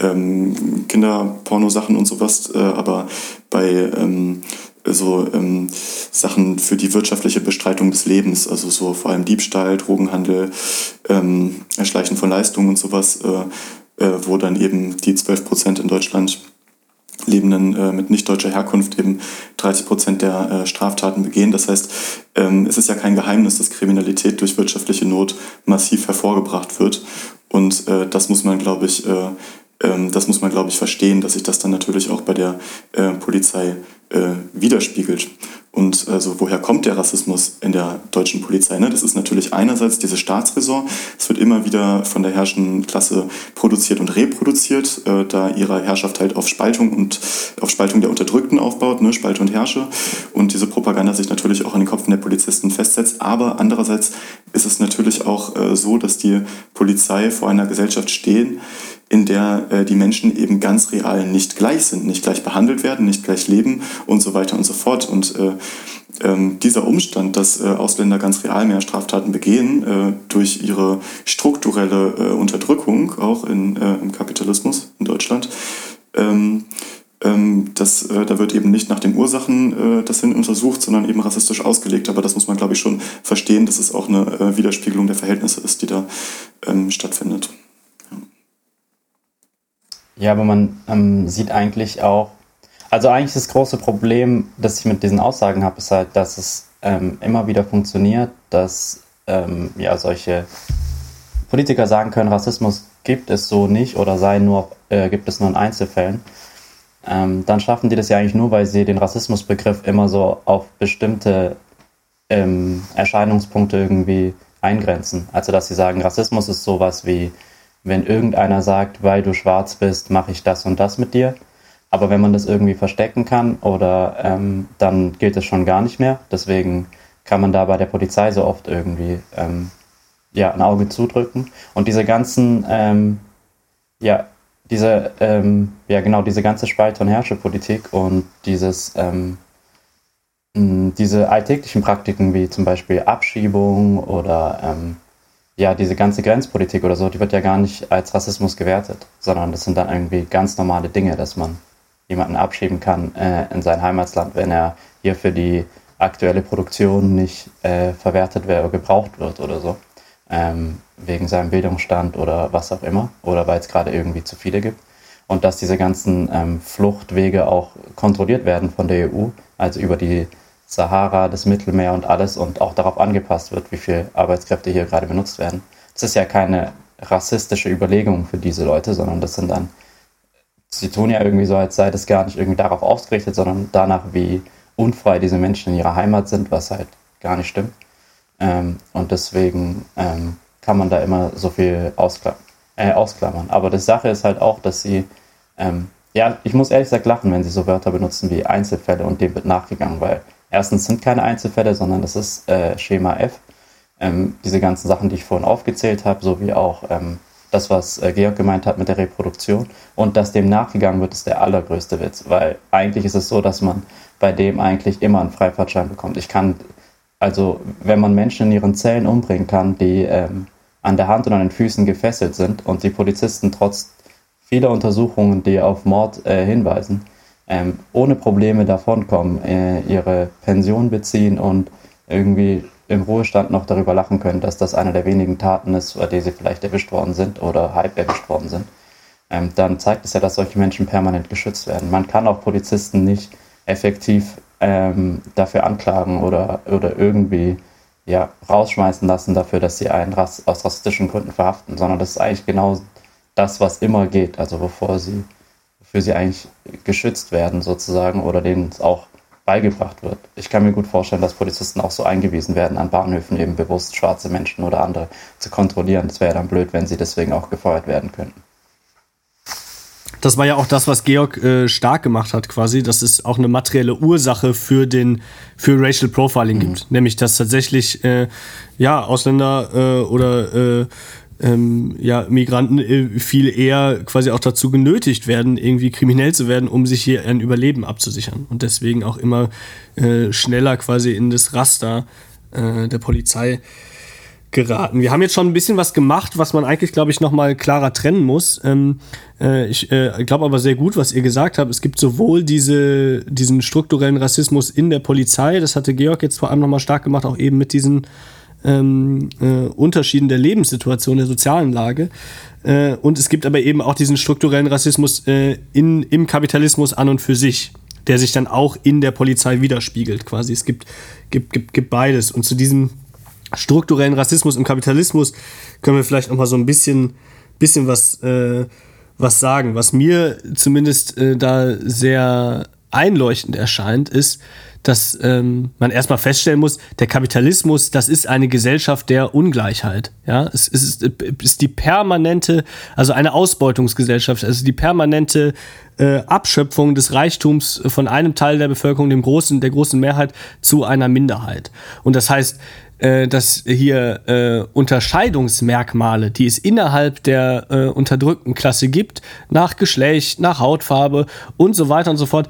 C: ähm, Kinderpornosachen und sowas, äh, aber bei ähm, so ähm, Sachen für die wirtschaftliche Bestreitung des Lebens, also so vor allem Diebstahl, Drogenhandel, ähm, Erschleichen von Leistungen und sowas, wo dann eben die 12 Prozent in Deutschland Lebenden äh, mit nicht deutscher Herkunft eben 30 Prozent der äh, Straftaten begehen. Das heißt, ähm, es ist ja kein Geheimnis, dass Kriminalität durch wirtschaftliche Not massiv hervorgebracht wird. Und äh, das muss man, glaube ich, äh, ähm, das muss man, glaube ich, verstehen, dass sich das dann natürlich auch bei der äh, Polizei äh, widerspiegelt. Und also woher kommt der Rassismus in der deutschen Polizei? Ne? Das ist natürlich einerseits diese Staatsräson. Es wird immer wieder von der herrschenden Klasse produziert und reproduziert, äh, da ihre Herrschaft halt auf Spaltung und auf Spaltung der Unterdrückten aufbaut, ne? Spalte und Herrsche. Und diese Propaganda sich natürlich auch in den Köpfen der Polizisten festsetzt. Aber andererseits ist es natürlich auch äh, so, dass die Polizei vor einer Gesellschaft stehen, in der äh, die Menschen eben ganz real nicht gleich sind, nicht gleich behandelt werden, nicht gleich leben und so weiter und so fort. Und äh, ähm, dieser Umstand, dass äh, Ausländer ganz real mehr Straftaten begehen, äh, durch ihre strukturelle äh, Unterdrückung, auch in, äh, im Kapitalismus in Deutschland, ähm, ähm, das, äh, da wird eben nicht nach den Ursachen äh, das hin untersucht, sondern eben rassistisch ausgelegt. Aber das muss man, glaube ich, schon verstehen, dass es auch eine äh, Widerspiegelung der Verhältnisse ist, die da ähm, stattfindet.
D: Ja, aber man ähm, sieht eigentlich auch, also eigentlich das große Problem, das ich mit diesen Aussagen habe, ist halt, dass es ähm, immer wieder funktioniert, dass ähm, ja solche Politiker sagen können, Rassismus gibt es so nicht oder sei nur, äh, gibt es nur in Einzelfällen. Ähm, dann schaffen die das ja eigentlich nur, weil sie den Rassismusbegriff immer so auf bestimmte ähm, Erscheinungspunkte irgendwie eingrenzen. Also dass sie sagen, Rassismus ist sowas wie wenn irgendeiner sagt, weil du schwarz bist, mache ich das und das mit dir. Aber wenn man das irgendwie verstecken kann oder ähm, dann gilt es schon gar nicht mehr. Deswegen kann man da bei der Polizei so oft irgendwie ähm, ja, ein Auge zudrücken. Und diese ganzen, ähm, ja, diese, ähm, ja genau, diese ganze Spalt- und Herrschepolitik und dieses, ähm, diese alltäglichen Praktiken wie zum Beispiel Abschiebung oder ähm, ja, diese ganze Grenzpolitik oder so, die wird ja gar nicht als Rassismus gewertet, sondern das sind dann irgendwie ganz normale Dinge, dass man jemanden abschieben kann äh, in sein Heimatland, wenn er hier für die aktuelle Produktion nicht äh, verwertet wird oder gebraucht wird oder so, ähm, wegen seinem Bildungsstand oder was auch immer, oder weil es gerade irgendwie zu viele gibt. Und dass diese ganzen ähm, Fluchtwege auch kontrolliert werden von der EU, also über die Sahara, das Mittelmeer und alles und auch darauf angepasst wird, wie viele Arbeitskräfte hier gerade benutzt werden. Das ist ja keine rassistische Überlegung für diese Leute, sondern das sind dann, sie tun ja irgendwie so, als sei das gar nicht irgendwie darauf ausgerichtet, sondern danach, wie unfrei diese Menschen in ihrer Heimat sind, was halt gar nicht stimmt. Ähm, und deswegen ähm, kann man da immer so viel auskla äh, ausklammern. Aber die Sache ist halt auch, dass sie, ähm, ja, ich muss ehrlich gesagt lachen, wenn sie so Wörter benutzen wie Einzelfälle und dem wird nachgegangen, weil erstens sind keine Einzelfälle, sondern das ist äh, Schema F. Ähm, diese ganzen Sachen, die ich vorhin aufgezählt habe, sowie auch ähm, das, was äh, Georg gemeint hat mit der Reproduktion und dass dem nachgegangen wird, ist der allergrößte Witz, weil eigentlich ist es so, dass man bei dem eigentlich immer einen Freifahrtschein bekommt. Ich kann, also wenn man Menschen in ihren Zellen umbringen kann, die ähm, an der Hand und an den Füßen gefesselt sind und die Polizisten trotz vieler Untersuchungen, die auf Mord äh, hinweisen, ähm, ohne Probleme davonkommen, äh, ihre Pension beziehen und irgendwie im Ruhestand noch darüber lachen können, dass das eine der wenigen Taten ist, bei der sie vielleicht erwischt worden sind oder halb erwischt worden sind, ähm, dann zeigt es ja, dass solche Menschen permanent geschützt werden. Man kann auch Polizisten nicht effektiv ähm, dafür anklagen oder, oder irgendwie ja, rausschmeißen lassen dafür, dass sie einen aus rassistischen Gründen verhaften, sondern das ist eigentlich genau das, was immer geht, also wovor sie, wofür sie eigentlich geschützt werden sozusagen oder denen es auch beigebracht wird. Ich kann mir gut vorstellen, dass Polizisten auch so eingewiesen werden, an Bahnhöfen eben bewusst schwarze Menschen oder andere zu kontrollieren. Das wäre dann blöd, wenn sie deswegen auch gefeuert werden könnten.
B: Das war ja auch das, was Georg äh, stark gemacht hat, quasi, dass es auch eine materielle Ursache für den für Racial Profiling mhm. gibt, nämlich dass tatsächlich äh, ja Ausländer äh, oder äh, ähm, ja, Migranten äh, viel eher quasi auch dazu genötigt werden, irgendwie kriminell zu werden, um sich hier ein Überleben abzusichern. Und deswegen auch immer äh, schneller quasi in das Raster äh, der Polizei geraten. Wir haben jetzt schon ein bisschen was gemacht, was man eigentlich, glaube ich, nochmal klarer trennen muss. Ähm, äh, ich äh, glaube aber sehr gut, was ihr gesagt habt. Es gibt sowohl diese, diesen strukturellen Rassismus in der Polizei, das hatte Georg jetzt vor allem nochmal stark gemacht, auch eben mit diesen ähm, äh, Unterschieden der Lebenssituation, der sozialen Lage. Äh, und es gibt aber eben auch diesen strukturellen Rassismus äh, in, im Kapitalismus an und für sich, der sich dann auch in der Polizei widerspiegelt quasi. Es gibt, gibt, gibt, gibt beides. Und zu diesem strukturellen Rassismus im Kapitalismus können wir vielleicht noch mal so ein bisschen, bisschen was, äh, was sagen. Was mir zumindest äh, da sehr einleuchtend erscheint, ist, dass ähm, man erstmal feststellen muss, der Kapitalismus, das ist eine Gesellschaft der Ungleichheit. Ja, es ist, ist die permanente, also eine Ausbeutungsgesellschaft, also die permanente äh, Abschöpfung des Reichtums von einem Teil der Bevölkerung, dem großen, der großen Mehrheit, zu einer Minderheit. Und das heißt, äh, dass hier äh, Unterscheidungsmerkmale, die es innerhalb der äh, unterdrückten Klasse gibt, nach Geschlecht, nach Hautfarbe und so weiter und so fort,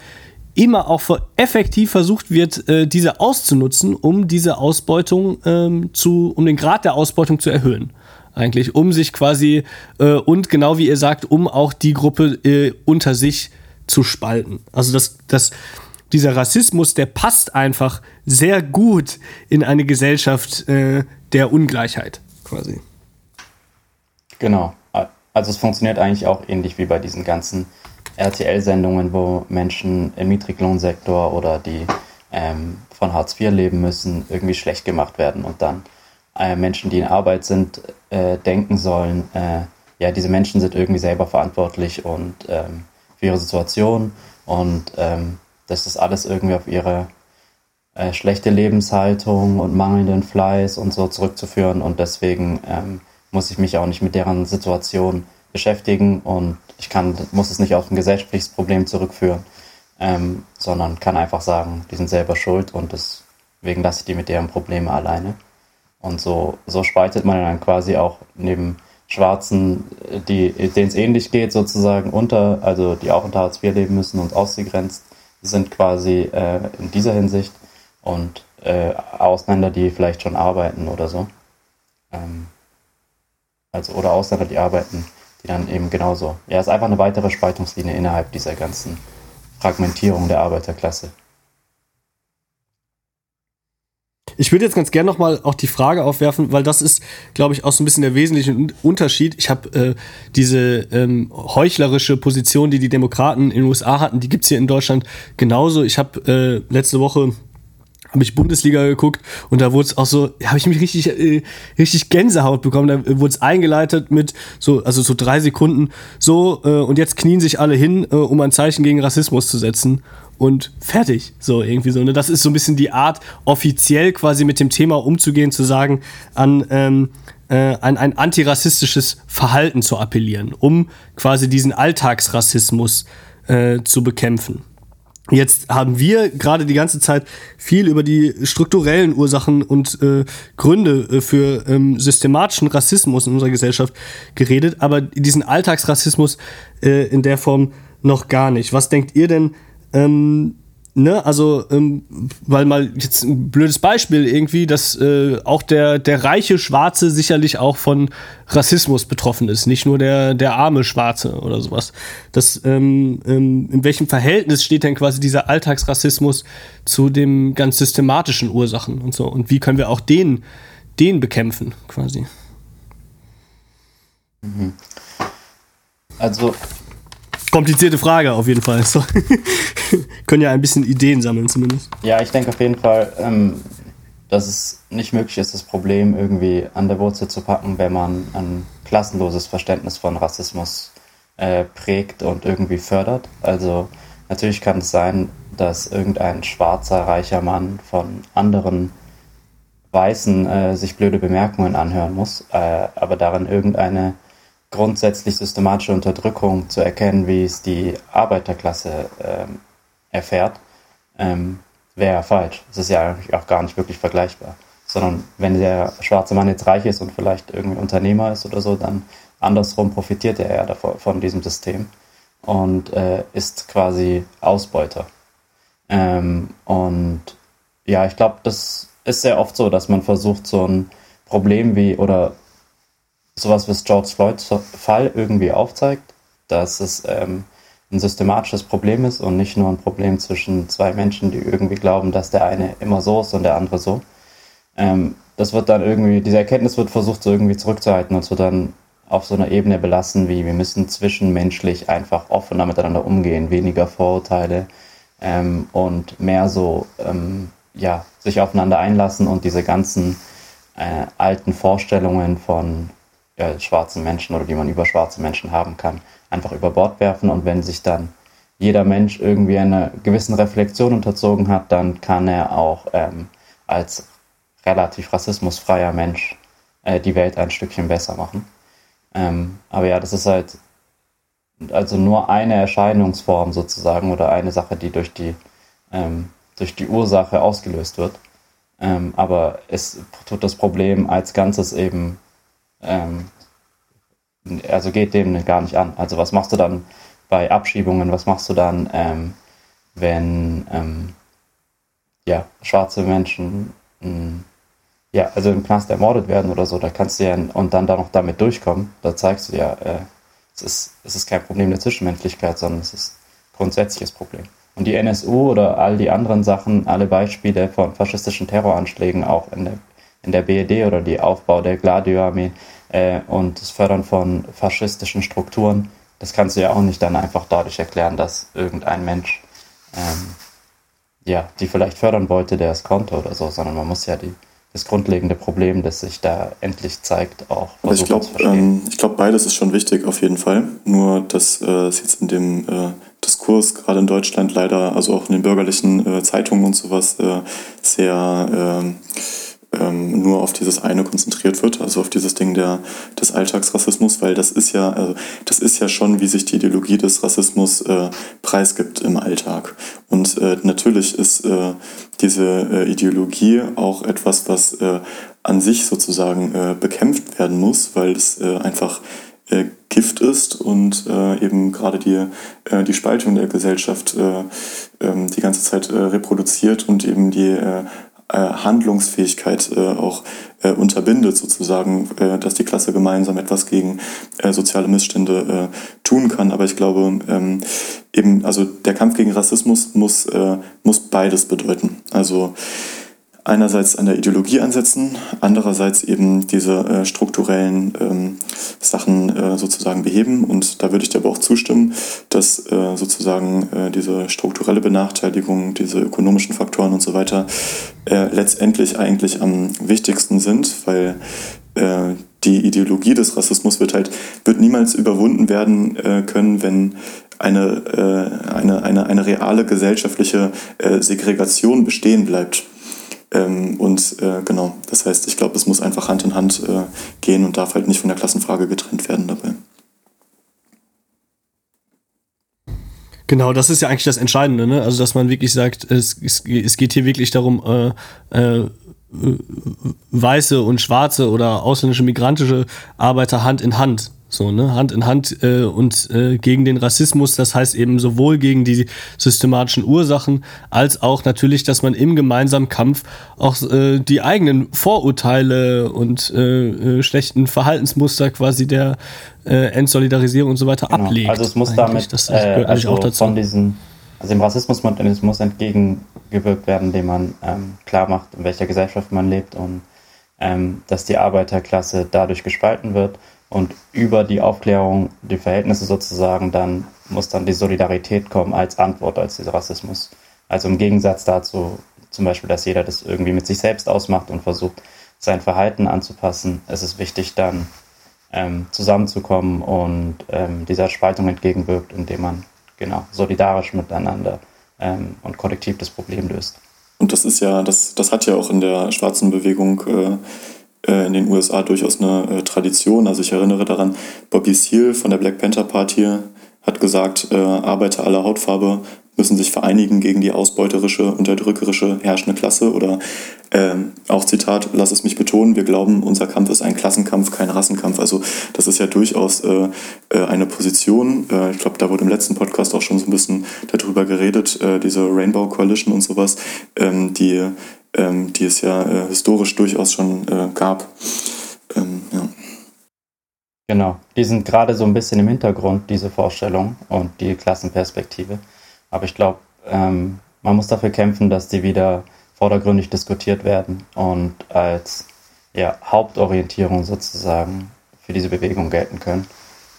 B: immer auch effektiv versucht wird, äh, diese auszunutzen, um diese Ausbeutung ähm, zu, um den Grad der Ausbeutung zu erhöhen. Eigentlich, um sich quasi äh, und genau wie ihr sagt, um auch die Gruppe äh, unter sich zu spalten. Also das, das, dieser Rassismus, der passt einfach sehr gut in eine Gesellschaft äh, der Ungleichheit, quasi.
D: Genau. Also es funktioniert eigentlich auch ähnlich wie bei diesen ganzen RTL-Sendungen, wo Menschen im Niedriglohnsektor oder die ähm, von Hartz IV leben müssen, irgendwie schlecht gemacht werden und dann äh, Menschen, die in Arbeit sind, äh, denken sollen, äh, ja, diese Menschen sind irgendwie selber verantwortlich und ähm, für ihre Situation und ähm, das ist alles irgendwie auf ihre äh, schlechte Lebenshaltung und mangelnden Fleiß und so zurückzuführen und deswegen ähm, muss ich mich auch nicht mit deren Situation beschäftigen und ich kann, muss es nicht auf ein gesellschaftliches Problem zurückführen, ähm, sondern kann einfach sagen, die sind selber schuld und deswegen lasse ich die mit deren Probleme alleine. Und so, so spaltet man dann quasi auch neben Schwarzen, die, denen es ähnlich geht, sozusagen unter, also die auch unter Hartz IV leben müssen und ausgegrenzt sind quasi äh, in dieser Hinsicht und äh, Ausländer, die vielleicht schon arbeiten oder so. Ähm, also oder Ausländer, die arbeiten die dann eben genauso. Ja, ist einfach eine weitere Spaltungslinie innerhalb dieser ganzen Fragmentierung der Arbeiterklasse.
B: Ich würde jetzt ganz gerne nochmal auch die Frage aufwerfen, weil das ist, glaube ich, auch so ein bisschen der wesentliche Unterschied. Ich habe äh, diese ähm, heuchlerische Position, die die Demokraten in den USA hatten, die gibt es hier in Deutschland genauso. Ich habe äh, letzte Woche habe ich Bundesliga geguckt und da wurde es auch so, habe ich mich richtig, äh, richtig Gänsehaut bekommen. Da wurde es eingeleitet mit so, also so drei Sekunden, so, äh, und jetzt knien sich alle hin, äh, um ein Zeichen gegen Rassismus zu setzen. Und fertig. So, irgendwie so. Ne? Das ist so ein bisschen die Art, offiziell quasi mit dem Thema umzugehen, zu sagen, an, ähm, äh, an ein antirassistisches Verhalten zu appellieren, um quasi diesen Alltagsrassismus äh, zu bekämpfen. Jetzt haben wir gerade die ganze Zeit viel über die strukturellen Ursachen und äh, Gründe äh, für ähm, systematischen Rassismus in unserer Gesellschaft geredet, aber diesen Alltagsrassismus äh, in der Form noch gar nicht. Was denkt ihr denn? Ähm, ne, also, ähm, weil mal jetzt ein blödes Beispiel irgendwie, dass äh, auch der, der reiche Schwarze sicherlich auch von Rassismus betroffen ist, nicht nur der, der arme Schwarze oder sowas. Das, ähm, ähm, in welchem Verhältnis steht denn quasi dieser Alltagsrassismus zu den ganz systematischen Ursachen und so? Und wie können wir auch den, den bekämpfen, quasi?
D: Mhm. Also
B: komplizierte Frage auf jeden Fall. So. Können ja ein bisschen Ideen sammeln zumindest.
D: Ja, ich denke auf jeden Fall, ähm, dass es nicht möglich ist, das Problem irgendwie an der Wurzel zu packen, wenn man ein klassenloses Verständnis von Rassismus äh, prägt und irgendwie fördert. Also natürlich kann es sein, dass irgendein schwarzer, reicher Mann von anderen Weißen äh, sich blöde Bemerkungen anhören muss, äh, aber darin irgendeine grundsätzlich systematische Unterdrückung zu erkennen, wie es die Arbeiterklasse ähm, erfährt, ähm, wäre falsch. Es ist ja eigentlich auch gar nicht wirklich vergleichbar. Sondern wenn der schwarze Mann jetzt reich ist und vielleicht irgendwie Unternehmer ist oder so, dann andersrum profitiert er ja davon, von diesem System und äh, ist quasi Ausbeuter. Ähm, und ja, ich glaube, das ist sehr oft so, dass man versucht, so ein Problem wie oder sowas wie George Floyds Fall irgendwie aufzeigt, dass es ähm, ein systematisches Problem ist und nicht nur ein Problem zwischen zwei Menschen, die irgendwie glauben, dass der eine immer so ist und der andere so. Ähm, das wird dann irgendwie, diese Erkenntnis wird versucht, so irgendwie zurückzuhalten und wird dann auf so einer Ebene belassen, wie wir müssen zwischenmenschlich einfach offener miteinander umgehen, weniger Vorurteile ähm, und mehr so, ähm, ja, sich aufeinander einlassen und diese ganzen äh, alten Vorstellungen von äh, schwarzen Menschen oder die man über schwarze Menschen haben kann, einfach über Bord werfen. Und wenn sich dann jeder Mensch irgendwie einer gewissen Reflexion unterzogen hat, dann kann er auch ähm, als relativ rassismusfreier Mensch äh, die Welt ein Stückchen besser machen. Ähm, aber ja, das ist halt also nur eine Erscheinungsform sozusagen oder eine Sache, die durch die, ähm, durch die Ursache ausgelöst wird. Ähm, aber es tut das Problem als Ganzes eben ähm, also geht dem gar nicht an. Also was machst du dann bei Abschiebungen, was machst du dann, ähm, wenn ähm, ja, schwarze Menschen mh, hm, ja, also im Knast ermordet werden oder so, da kannst du ja und dann da noch damit durchkommen, da zeigst du ja, äh, es, ist, es ist kein Problem der Zwischenmenschlichkeit, sondern es ist ein grundsätzliches Problem. Und die NSU oder all die anderen Sachen, alle Beispiele von faschistischen Terroranschlägen auch in der, in der BED oder die Aufbau der Gladio-Armee, äh, und das Fördern von faschistischen Strukturen, das kannst du ja auch nicht dann einfach dadurch erklären, dass irgendein Mensch ähm, ja, die vielleicht fördern wollte, der es konnte oder so, sondern man muss ja die, das grundlegende Problem, das sich da endlich zeigt, auch
C: Aber ich glaube, ähm, ich glaube, beides ist schon wichtig auf jeden Fall. Nur, dass äh, es jetzt in dem äh, Diskurs gerade in Deutschland leider, also auch in den bürgerlichen äh, Zeitungen und sowas, äh, sehr ähm, nur auf dieses eine konzentriert wird, also auf dieses Ding der, des Alltagsrassismus, weil das ist ja, also das ist ja schon, wie sich die Ideologie des Rassismus äh, preisgibt im Alltag. Und äh, natürlich ist äh, diese äh, Ideologie auch etwas, was äh, an sich sozusagen äh, bekämpft werden muss, weil es einfach Gift ist und eben gerade die, die Spaltung der Gesellschaft ähm, die ganze Zeit reproduziert und eben die äh, Handlungsfähigkeit äh, auch äh, unterbindet, sozusagen, äh, dass die Klasse gemeinsam etwas gegen äh, soziale Missstände äh, tun kann. Aber ich glaube, ähm, eben, also der Kampf gegen Rassismus muss, muss beides bedeuten. Also einerseits an der Ideologie ansetzen, andererseits eben diese äh, strukturellen ähm, Sachen äh, sozusagen beheben. Und da würde ich dir aber auch zustimmen, dass äh, sozusagen äh, diese strukturelle Benachteiligung, diese ökonomischen Faktoren und so weiter äh, letztendlich eigentlich am wichtigsten sind, weil äh, die Ideologie des Rassismus wird halt wird niemals überwunden werden können, wenn eine, eine, eine, eine reale gesellschaftliche Segregation bestehen bleibt. Ähm, und äh, genau, das heißt, ich glaube, es muss einfach Hand in Hand äh, gehen und darf halt nicht von der Klassenfrage getrennt werden dabei.
B: Genau, das ist ja eigentlich das Entscheidende, ne? Also, dass man wirklich sagt, es, es, es geht hier wirklich darum, äh, äh, weiße und schwarze oder ausländische migrantische Arbeiter Hand in Hand so, ne, Hand in Hand äh, und äh, gegen den Rassismus, das heißt eben sowohl gegen die systematischen Ursachen, als auch natürlich, dass man im gemeinsamen Kampf auch äh, die eigenen Vorurteile und äh, äh, schlechten Verhaltensmuster quasi der äh, Entsolidarisierung und so weiter genau. ablegt.
D: Also es muss damit das, äh, also auch dazu. von diesen, also dem Rassismusmodernismus entgegengewirkt werden, indem man ähm, klar macht, in welcher Gesellschaft man lebt und ähm, dass die Arbeiterklasse dadurch gespalten wird und über die Aufklärung, die Verhältnisse sozusagen, dann muss dann die Solidarität kommen als Antwort, als dieser Rassismus. Also im Gegensatz dazu, zum Beispiel, dass jeder das irgendwie mit sich selbst ausmacht und versucht, sein Verhalten anzupassen, ist es wichtig, dann ähm, zusammenzukommen und ähm, dieser Spaltung entgegenwirkt, indem man genau solidarisch miteinander ähm, und kollektiv das Problem löst.
C: Und das ist ja, das, das hat ja auch in der schwarzen Bewegung äh, in den USA durchaus eine äh, Tradition. Also ich erinnere daran, Bobby Seale von der Black Panther Party hat gesagt, äh, Arbeiter aller Hautfarbe müssen sich vereinigen gegen die ausbeuterische, unterdrückerische herrschende Klasse. Oder ähm, auch Zitat, lass es mich betonen, wir glauben, unser Kampf ist ein Klassenkampf, kein Rassenkampf. Also das ist ja durchaus äh, eine Position. Äh, ich glaube, da wurde im letzten Podcast auch schon so ein bisschen darüber geredet, äh, diese Rainbow Coalition und sowas, ähm, die ähm, die es ja äh, historisch durchaus schon äh, gab. Ähm, ja.
D: Genau, die sind gerade so ein bisschen im Hintergrund, diese Vorstellung und die Klassenperspektive. Aber ich glaube, ähm, man muss dafür kämpfen, dass die wieder vordergründig diskutiert werden und als ja, Hauptorientierung sozusagen für diese Bewegung gelten können.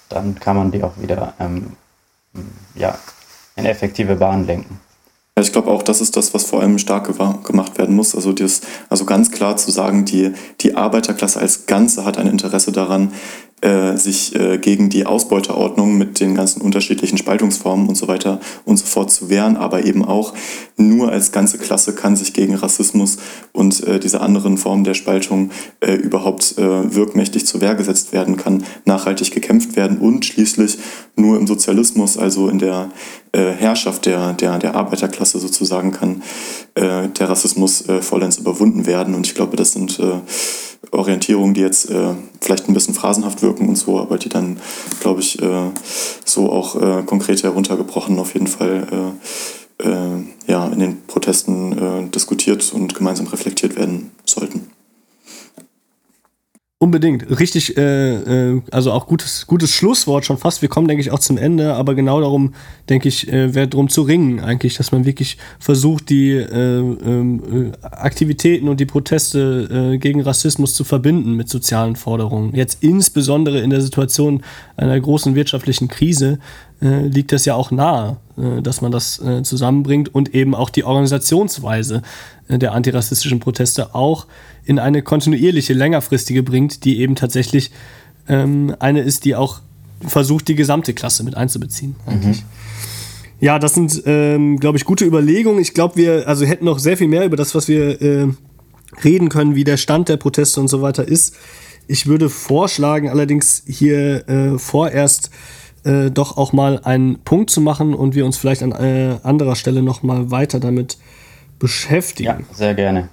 D: Dann kann man die auch wieder ähm, ja, in effektive Bahnen lenken.
C: Ich glaube auch, das ist das, was vor allem stark gemacht werden muss. Also, das, also ganz klar zu sagen, die, die Arbeiterklasse als Ganze hat ein Interesse daran, äh, sich äh, gegen die Ausbeuterordnung mit den ganzen unterschiedlichen Spaltungsformen und so weiter und so fort zu wehren, aber eben auch nur als ganze Klasse kann sich gegen Rassismus und äh, diese anderen Formen der Spaltung äh, überhaupt äh, wirkmächtig zur Wehr gesetzt werden, kann nachhaltig gekämpft werden und schließlich nur im Sozialismus, also in der äh, Herrschaft der, der, der Arbeiterklasse sozusagen, kann der Rassismus vollends überwunden werden. Und ich glaube, das sind Orientierungen, die jetzt äh, vielleicht ein bisschen phrasenhaft wirken und so, aber die dann, glaube ich, äh, so auch äh, konkret heruntergebrochen auf jeden Fall äh, äh, ja, in den Protesten äh, diskutiert und gemeinsam reflektiert werden sollten.
B: Unbedingt. Richtig, äh, äh, also auch gutes, gutes Schlusswort schon fast. Wir kommen, denke ich, auch zum Ende, aber genau darum, denke ich, äh, wäre darum zu ringen, eigentlich, dass man wirklich versucht, die äh, äh, Aktivitäten und die Proteste äh, gegen Rassismus zu verbinden mit sozialen Forderungen. Jetzt insbesondere in der Situation einer großen wirtschaftlichen Krise äh, liegt das ja auch nahe, äh, dass man das äh, zusammenbringt und eben auch die Organisationsweise äh, der antirassistischen Proteste auch in eine kontinuierliche, längerfristige bringt, die eben tatsächlich ähm, eine ist, die auch versucht, die gesamte Klasse mit einzubeziehen. Mhm. Ja, das sind, ähm, glaube ich, gute Überlegungen. Ich glaube, wir also hätten noch sehr viel mehr über das, was wir äh, reden können, wie der Stand der Proteste und so weiter ist. Ich würde vorschlagen, allerdings hier äh, vorerst äh, doch auch mal einen Punkt zu machen und wir uns vielleicht an äh, anderer Stelle noch mal weiter damit beschäftigen. Ja,
D: sehr gerne.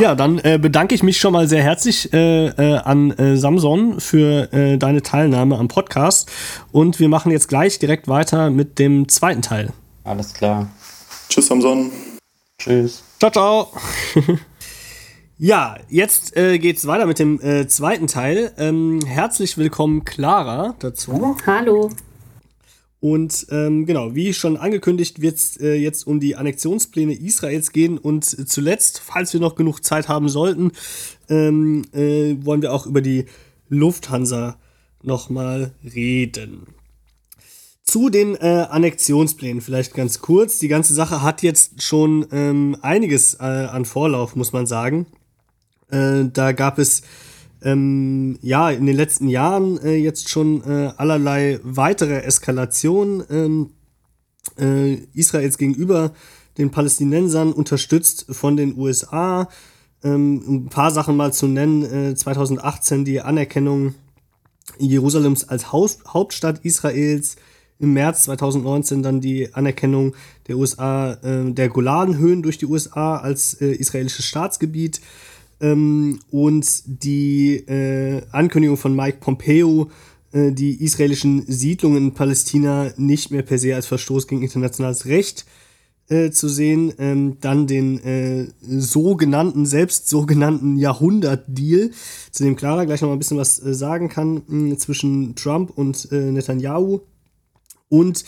B: Ja, dann äh, bedanke ich mich schon mal sehr herzlich äh, äh, an äh, Samson für äh, deine Teilnahme am Podcast. Und wir machen jetzt gleich direkt weiter mit dem zweiten Teil.
D: Alles klar.
C: Tschüss, Samson.
D: Tschüss.
B: Ciao, ciao. ja, jetzt äh, geht's weiter mit dem äh, zweiten Teil. Ähm, herzlich willkommen, Clara, dazu.
E: Hallo.
B: Und ähm, genau, wie schon angekündigt, wird es äh, jetzt um die Annexionspläne Israels gehen. Und zuletzt, falls wir noch genug Zeit haben sollten, ähm, äh, wollen wir auch über die Lufthansa nochmal reden. Zu den äh, Annexionsplänen vielleicht ganz kurz. Die ganze Sache hat jetzt schon ähm, einiges äh, an Vorlauf, muss man sagen. Äh, da gab es ähm, ja in den letzten Jahren äh, jetzt schon äh, allerlei weitere Eskalationen ähm, äh, Israels gegenüber den Palästinensern, unterstützt von den USA. Ähm, ein paar Sachen mal zu nennen. 2018 die Anerkennung Jerusalems als Haus Hauptstadt Israels im März 2019 dann die Anerkennung der USA, äh, der Golanhöhen durch die USA als äh, israelisches Staatsgebiet ähm, und die äh, Ankündigung von Mike Pompeo, äh, die israelischen Siedlungen in Palästina nicht mehr per se als Verstoß gegen internationales Recht äh, zu sehen, ähm, dann den äh, sogenannten, selbst sogenannten Jahrhundert-Deal, zu dem Clara gleich noch mal ein bisschen was sagen kann, mh, zwischen Trump und Netanyahu und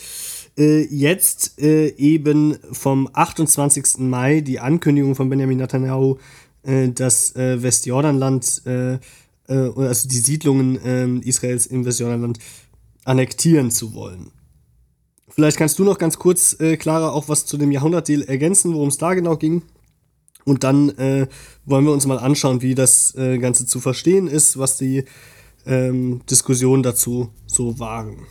B: äh, jetzt äh, eben vom 28. Mai die Ankündigung von Benjamin Netanyahu, äh, das äh, Westjordanland, äh, äh, also die Siedlungen ähm, Israels im Westjordanland annektieren zu wollen. Vielleicht kannst du noch ganz kurz, Clara, auch was zu dem Jahrhundertdeal ergänzen, worum es da genau ging. Und dann wollen wir uns mal anschauen, wie das Ganze zu verstehen ist, was die ähm, Diskussionen dazu so waren.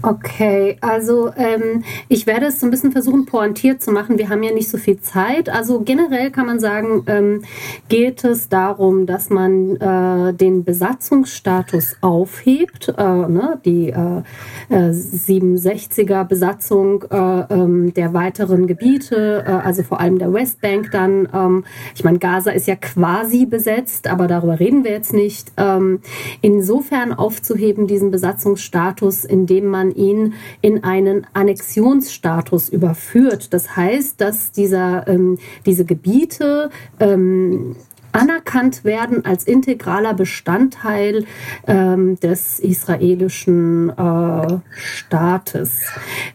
E: Okay, also ähm, ich werde es so ein bisschen versuchen, pointiert zu machen. Wir haben ja nicht so viel Zeit. Also generell kann man sagen, ähm, geht es darum, dass man äh, den Besatzungsstatus aufhebt. Äh, ne? Die äh, 67er äh, Besatzung äh, ähm, der weiteren Gebiete, äh, also vor allem der Westbank dann. Ähm, ich meine, Gaza ist ja quasi besetzt, aber darüber reden wir jetzt nicht. Ähm, insofern aufzuheben, diesen Besatzungsstatus, indem man man ihn in einen Annexionsstatus überführt. Das heißt, dass dieser, ähm, diese Gebiete ähm, anerkannt werden als integraler Bestandteil ähm, des israelischen äh, Staates.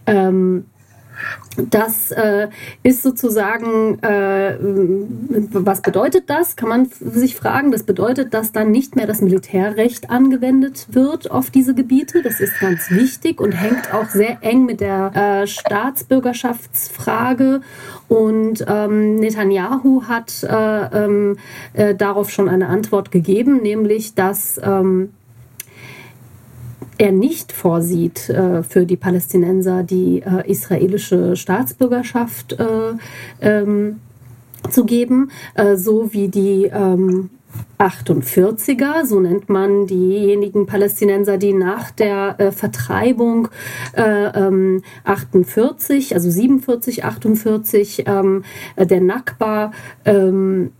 E: Ähm, das äh, ist sozusagen, äh, was bedeutet das? Kann man sich fragen. Das bedeutet, dass dann nicht mehr das Militärrecht angewendet wird auf diese Gebiete. Das ist ganz wichtig und hängt auch sehr eng mit der äh, Staatsbürgerschaftsfrage. Und ähm, Netanyahu hat äh, ähm, äh, darauf schon eine Antwort gegeben, nämlich dass ähm, er nicht vorsieht, äh, für die Palästinenser die äh, israelische Staatsbürgerschaft äh, ähm, zu geben, äh, so wie die ähm, 48er, so nennt man diejenigen Palästinenser, die nach der äh, Vertreibung äh, ähm, 48, also 47, 48 ähm, der Nakba ähm,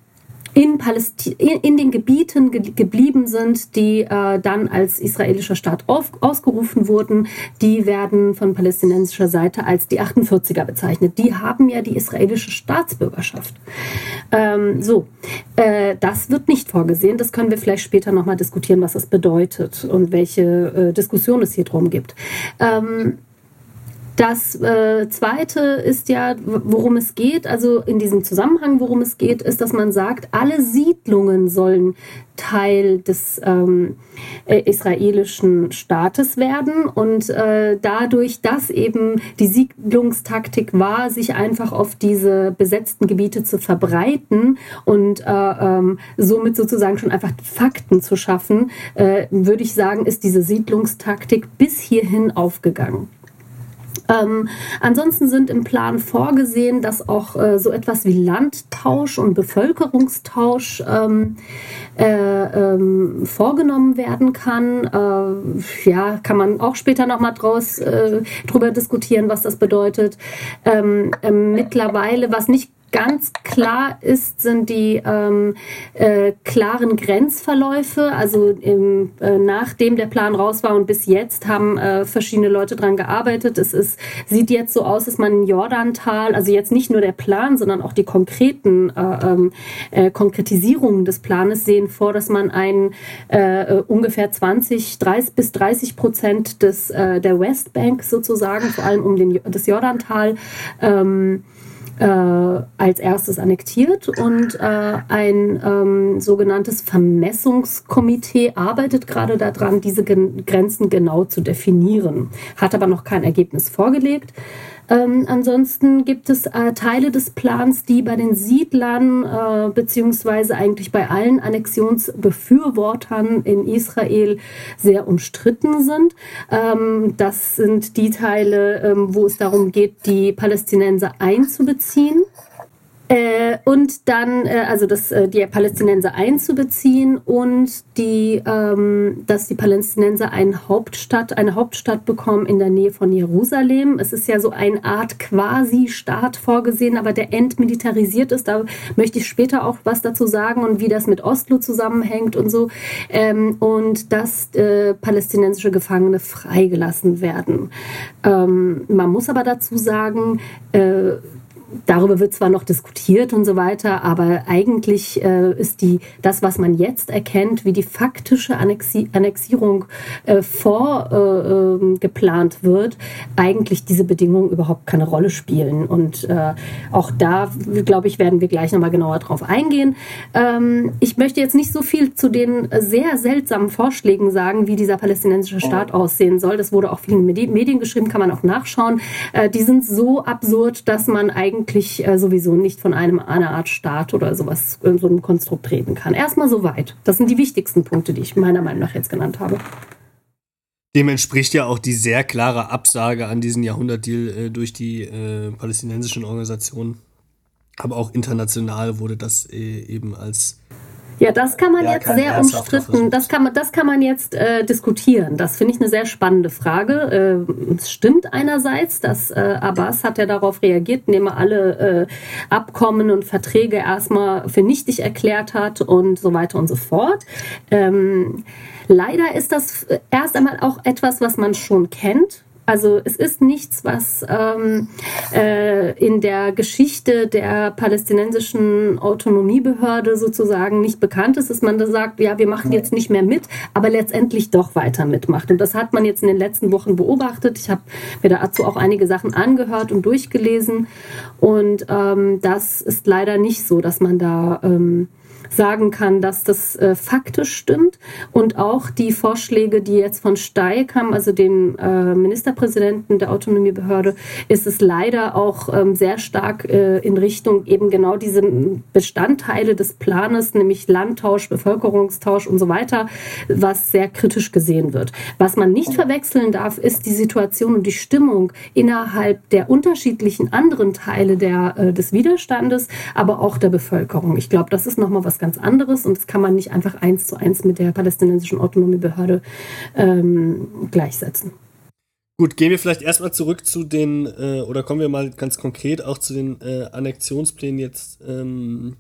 E: in, Palästin in, den Gebieten ge geblieben sind, die äh, dann als israelischer Staat auf, ausgerufen wurden, die werden von palästinensischer Seite als die 48er bezeichnet. Die haben ja die israelische Staatsbürgerschaft. Ähm, so, äh, das wird nicht vorgesehen. Das können wir vielleicht später nochmal diskutieren, was das bedeutet und welche äh, Diskussion es hier drum gibt. Ähm, das äh, Zweite ist ja, worum es geht, also in diesem Zusammenhang, worum es geht, ist, dass man sagt, alle Siedlungen sollen Teil des ähm, äh, israelischen Staates werden und äh, dadurch, dass eben die Siedlungstaktik war, sich einfach auf diese besetzten Gebiete zu verbreiten und äh, ähm, somit sozusagen schon einfach Fakten zu schaffen, äh, würde ich sagen, ist diese Siedlungstaktik bis hierhin aufgegangen. Ähm, ansonsten sind im Plan vorgesehen, dass auch äh, so etwas wie Landtausch und Bevölkerungstausch ähm, äh, ähm, vorgenommen werden kann. Äh, ja, kann man auch später noch mal draus äh, drüber diskutieren, was das bedeutet. Ähm, ähm, mittlerweile, was nicht ganz klar ist, sind die ähm, äh, klaren Grenzverläufe. Also im, äh, nachdem der Plan raus war und bis jetzt haben äh, verschiedene Leute dran gearbeitet. Es ist, sieht jetzt so aus, dass man in Jordantal, also jetzt nicht nur der Plan, sondern auch die konkreten äh, ähm, äh, Konkretisierungen des Planes sehen vor, dass man ein äh, ungefähr 20, 30 bis 30 Prozent des, äh, der Westbank sozusagen, vor allem um den, das Jordantal, ähm, äh, als erstes annektiert und äh, ein ähm, sogenanntes Vermessungskomitee arbeitet gerade daran, diese Gen Grenzen genau zu definieren, hat aber noch kein Ergebnis vorgelegt. Ähm, ansonsten gibt es äh, Teile des Plans, die bei den Siedlern äh, beziehungsweise eigentlich bei allen Annexionsbefürwortern in Israel sehr umstritten sind. Ähm, das sind die Teile, ähm, wo es darum geht, die Palästinenser einzubeziehen. Äh, und dann, äh, also das, äh, die Palästinenser einzubeziehen und die, ähm, dass die Palästinenser eine Hauptstadt, eine Hauptstadt bekommen in der Nähe von Jerusalem. Es ist ja so eine Art Quasi-Staat vorgesehen, aber der entmilitarisiert ist. Da möchte ich später auch was dazu sagen und wie das mit Oslo zusammenhängt und so. Ähm, und dass äh, palästinensische Gefangene freigelassen werden. Ähm, man muss aber dazu sagen, äh, darüber wird zwar noch diskutiert und so weiter, aber eigentlich äh, ist die, das, was man jetzt erkennt, wie die faktische Annexi Annexierung äh, vorgeplant äh, wird, eigentlich diese Bedingungen überhaupt keine Rolle spielen. Und äh, auch da, glaube ich, werden wir gleich nochmal genauer drauf eingehen. Ähm, ich möchte jetzt nicht so viel zu den sehr seltsamen Vorschlägen sagen, wie dieser palästinensische Staat aussehen soll. Das wurde auch vielen Medien geschrieben, kann man auch nachschauen. Äh, die sind so absurd, dass man eigentlich eigentlich äh, sowieso nicht von einem einer Art Staat oder sowas so einem Konstrukt reden kann. Erstmal soweit. Das sind die wichtigsten Punkte, die ich meiner Meinung nach jetzt genannt habe.
B: Dem entspricht ja auch die sehr klare Absage an diesen Jahrhundertdeal äh, durch die äh, palästinensischen Organisationen. Aber auch international wurde das äh, eben als
E: ja, das kann man ja, jetzt sehr umstritten. Das kann man, das kann man jetzt äh, diskutieren. Das finde ich eine sehr spannende Frage. Äh, es stimmt einerseits, dass äh, Abbas hat ja darauf reagiert, indem er alle äh, Abkommen und Verträge erstmal für nichtig erklärt hat und so weiter und so fort. Ähm, leider ist das erst einmal auch etwas, was man schon kennt also es ist nichts, was ähm, äh, in der Geschichte der palästinensischen Autonomiebehörde sozusagen nicht bekannt ist, dass man da sagt, ja, wir machen jetzt nicht mehr mit, aber letztendlich doch weiter mitmacht. Und das hat man jetzt in den letzten Wochen beobachtet. Ich habe mir dazu auch einige Sachen angehört und durchgelesen. Und ähm, das ist leider nicht so, dass man da... Ähm, sagen kann, dass das äh, faktisch stimmt. Und auch die Vorschläge, die jetzt von Steig haben, also dem äh, Ministerpräsidenten der Autonomiebehörde, ist es leider auch ähm, sehr stark äh, in Richtung eben genau diese Bestandteile des Planes, nämlich Landtausch, Bevölkerungstausch und so weiter, was sehr kritisch gesehen wird. Was man nicht verwechseln darf, ist die Situation und die Stimmung innerhalb der unterschiedlichen anderen Teile der, äh, des Widerstandes, aber auch der Bevölkerung. Ich glaube, das ist nochmal was ganz anderes und das kann man nicht einfach eins zu eins mit der palästinensischen Autonomiebehörde ähm, gleichsetzen.
B: Gut, gehen wir vielleicht erstmal zurück zu den, äh, oder kommen wir mal ganz konkret auch zu den äh, Annexionsplänen jetzt, ähm,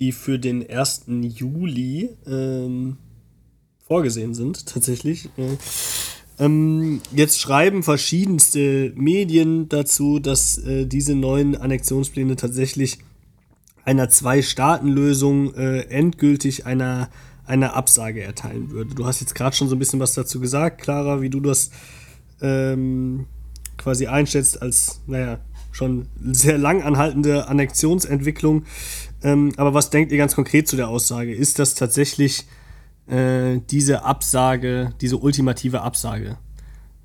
B: die für den 1. Juli ähm, vorgesehen sind, tatsächlich. Äh, ähm, jetzt schreiben verschiedenste Medien dazu, dass äh, diese neuen Annexionspläne tatsächlich einer Zwei-Staaten-Lösung äh, endgültig einer, einer Absage erteilen würde. Du hast jetzt gerade schon so ein bisschen was dazu gesagt, Clara, wie du das ähm, quasi einschätzt als, naja, schon sehr lang anhaltende Annexionsentwicklung. Ähm, aber was denkt ihr ganz konkret zu der Aussage? Ist das tatsächlich äh, diese Absage, diese ultimative Absage,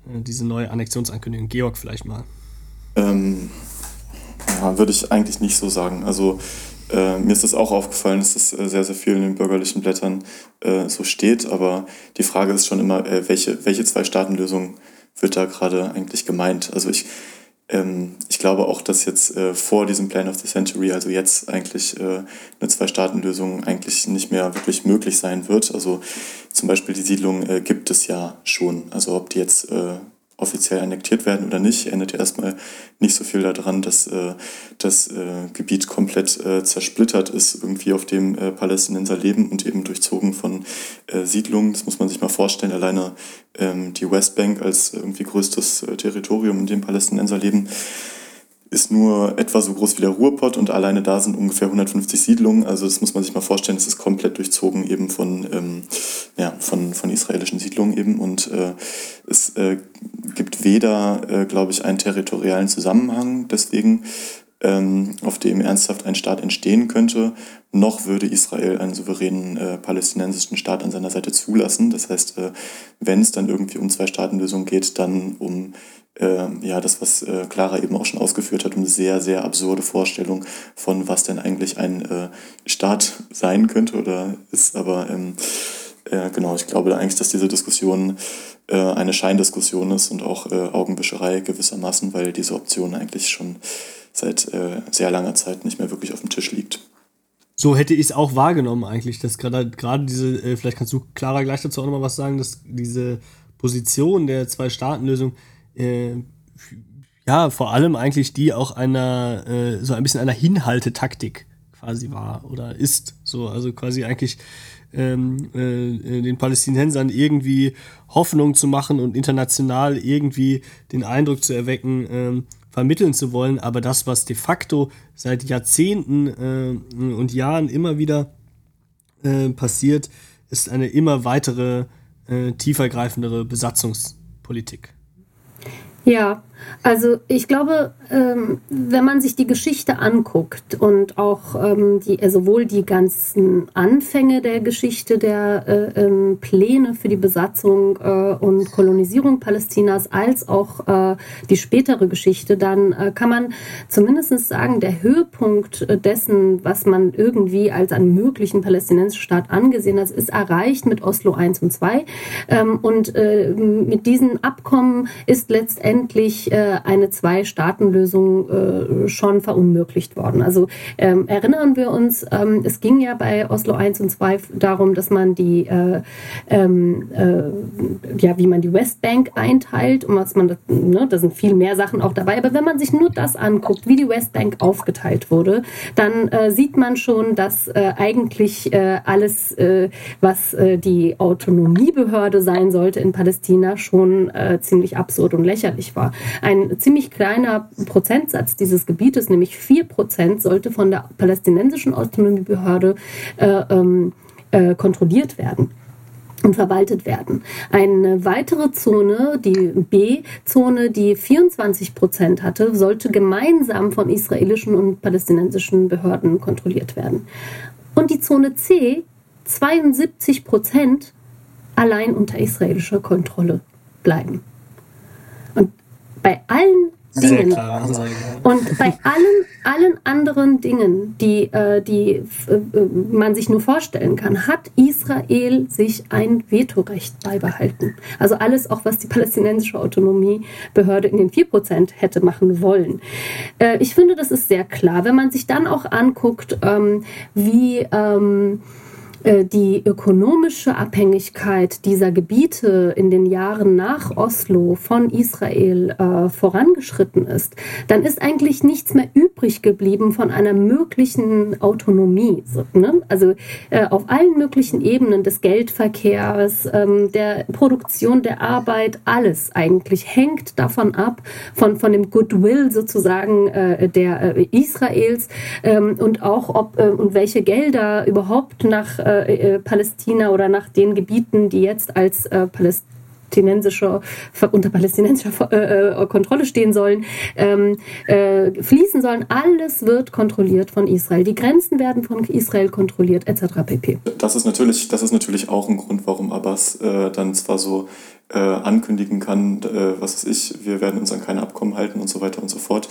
B: äh, diese neue Annexionsankündigung? Georg vielleicht mal.
C: Ähm, ja, würde ich eigentlich nicht so sagen. Also äh, mir ist das auch aufgefallen, dass das äh, sehr, sehr viel in den bürgerlichen Blättern äh, so steht. Aber die Frage ist schon immer, äh, welche, welche Zwei-Staaten-Lösung wird da gerade eigentlich gemeint? Also ich, ähm, ich glaube auch, dass jetzt äh, vor diesem Plan of the Century, also jetzt eigentlich äh, eine Zwei-Staaten-Lösung eigentlich nicht mehr wirklich möglich sein wird. Also zum Beispiel die Siedlung gibt es ja schon. Also ob die jetzt offiziell annektiert werden oder nicht, ändert ja erstmal nicht so viel daran, dass äh, das äh, Gebiet komplett äh, zersplittert ist, irgendwie auf dem äh, Palästinenser leben und eben durchzogen von äh, Siedlungen. Das muss man sich mal vorstellen. Alleine ähm, die Westbank als irgendwie größtes äh, Territorium, in dem Palästinenser leben, ist nur etwa so groß wie der Ruhrpott und alleine da sind ungefähr 150 Siedlungen. Also das muss man sich mal vorstellen, das ist komplett durchzogen eben von, ähm, ja, von, von israelischen Siedlungen eben. Und äh, es äh, gibt weder, äh, glaube ich, einen territorialen Zusammenhang deswegen, ähm, auf dem ernsthaft ein Staat entstehen könnte, noch würde Israel einen souveränen äh, palästinensischen Staat an seiner Seite zulassen. Das heißt, äh, wenn es dann irgendwie um Zwei-Staaten-Lösung geht, dann um ja, das, was äh, Clara eben auch schon ausgeführt hat, um sehr, sehr absurde Vorstellung von, was denn eigentlich ein äh, Staat sein könnte oder ist. Aber ähm, äh, genau, ich glaube eigentlich, dass diese Diskussion äh, eine Scheindiskussion ist und auch äh, Augenwischerei gewissermaßen, weil diese Option eigentlich schon seit äh, sehr langer Zeit nicht mehr wirklich auf dem Tisch liegt.
B: So hätte ich es auch wahrgenommen eigentlich, dass gerade gerade diese, vielleicht kannst du Clara gleich dazu auch nochmal was sagen, dass diese Position der Zwei-Staaten-Lösung äh, ja vor allem eigentlich die auch einer äh, so ein bisschen einer Hinhaltetaktik quasi war oder ist. So, also quasi eigentlich ähm, äh, den Palästinensern irgendwie Hoffnung zu machen und international irgendwie den Eindruck zu erwecken, ähm, vermitteln zu wollen, aber das, was de facto seit Jahrzehnten äh, und Jahren immer wieder äh, passiert, ist eine immer weitere, äh, tiefergreifendere Besatzungspolitik.
E: Ja, also ich glaube, ähm, wenn man sich die Geschichte anguckt und auch ähm, die, äh, sowohl die ganzen Anfänge der Geschichte der äh, ähm, Pläne für die Besatzung äh, und Kolonisierung Palästinas als auch die spätere Geschichte, dann kann man zumindest sagen, der Höhepunkt dessen, was man irgendwie als einen möglichen palästinensischen Staat angesehen hat, ist erreicht mit Oslo 1 und 2. Ähm, und mit diesen Abkommen ist letztendlich äh, eine Zwei-Staaten-Lösung äh, schon verunmöglicht worden. Also ähm, erinnern wir uns, ähm, es ging ja bei Oslo 1 und 2 darum, dass man die, äh, ähm, äh, ja, wie man die Westbank einteilt und was man, das, ne, da sind viel mehr Sachen auch dabei. Aber wenn man sich nur das anguckt, wie die Westbank aufgeteilt wurde, dann sieht man schon, dass eigentlich alles, was die Autonomiebehörde sein sollte in Palästina, schon ziemlich absurd und lächerlich war. Ein ziemlich kleiner Prozentsatz dieses Gebietes, nämlich 4 Prozent, sollte von der palästinensischen Autonomiebehörde äh, ähm, äh, kontrolliert werden und verwaltet werden. Eine weitere Zone, die B-Zone, die 24 Prozent hatte, sollte gemeinsam von israelischen und palästinensischen Behörden kontrolliert werden. Und die Zone C, 72 Prozent, allein unter israelischer Kontrolle bleiben bei allen Dingen und bei allen, allen anderen Dingen, die, äh, die äh, man sich nur vorstellen kann, hat Israel sich ein Vetorecht beibehalten. Also alles, auch was die palästinensische Autonomiebehörde in den 4% hätte machen wollen. Äh, ich finde, das ist sehr klar. Wenn man sich dann auch anguckt, ähm, wie ähm, äh, die ökonomische Abhängigkeit dieser Gebiete in den Jahren nach Oslo von Israel äh, vorangeschritten ist, dann ist eigentlich nichts mehr übrig geblieben von einer möglichen Autonomie. So, ne? Also äh, auf allen möglichen Ebenen des Geldverkehrs, ähm, der Produktion der Arbeit, alles eigentlich hängt davon ab, von, von dem Goodwill sozusagen äh, der äh, Israels ähm, und auch ob äh, und welche Gelder überhaupt nach äh, äh, Palästina oder nach den Gebieten, die jetzt als äh, palästinensischer unter palästinensischer äh, äh, Kontrolle stehen sollen, ähm, äh, fließen sollen. Alles wird kontrolliert von Israel. Die Grenzen werden von Israel kontrolliert, etc. pp.
C: Das ist natürlich, das ist natürlich auch ein Grund, warum Abbas äh, dann zwar so äh, ankündigen kann, äh, was weiß ich, wir werden uns an keine Abkommen halten und so weiter und so fort,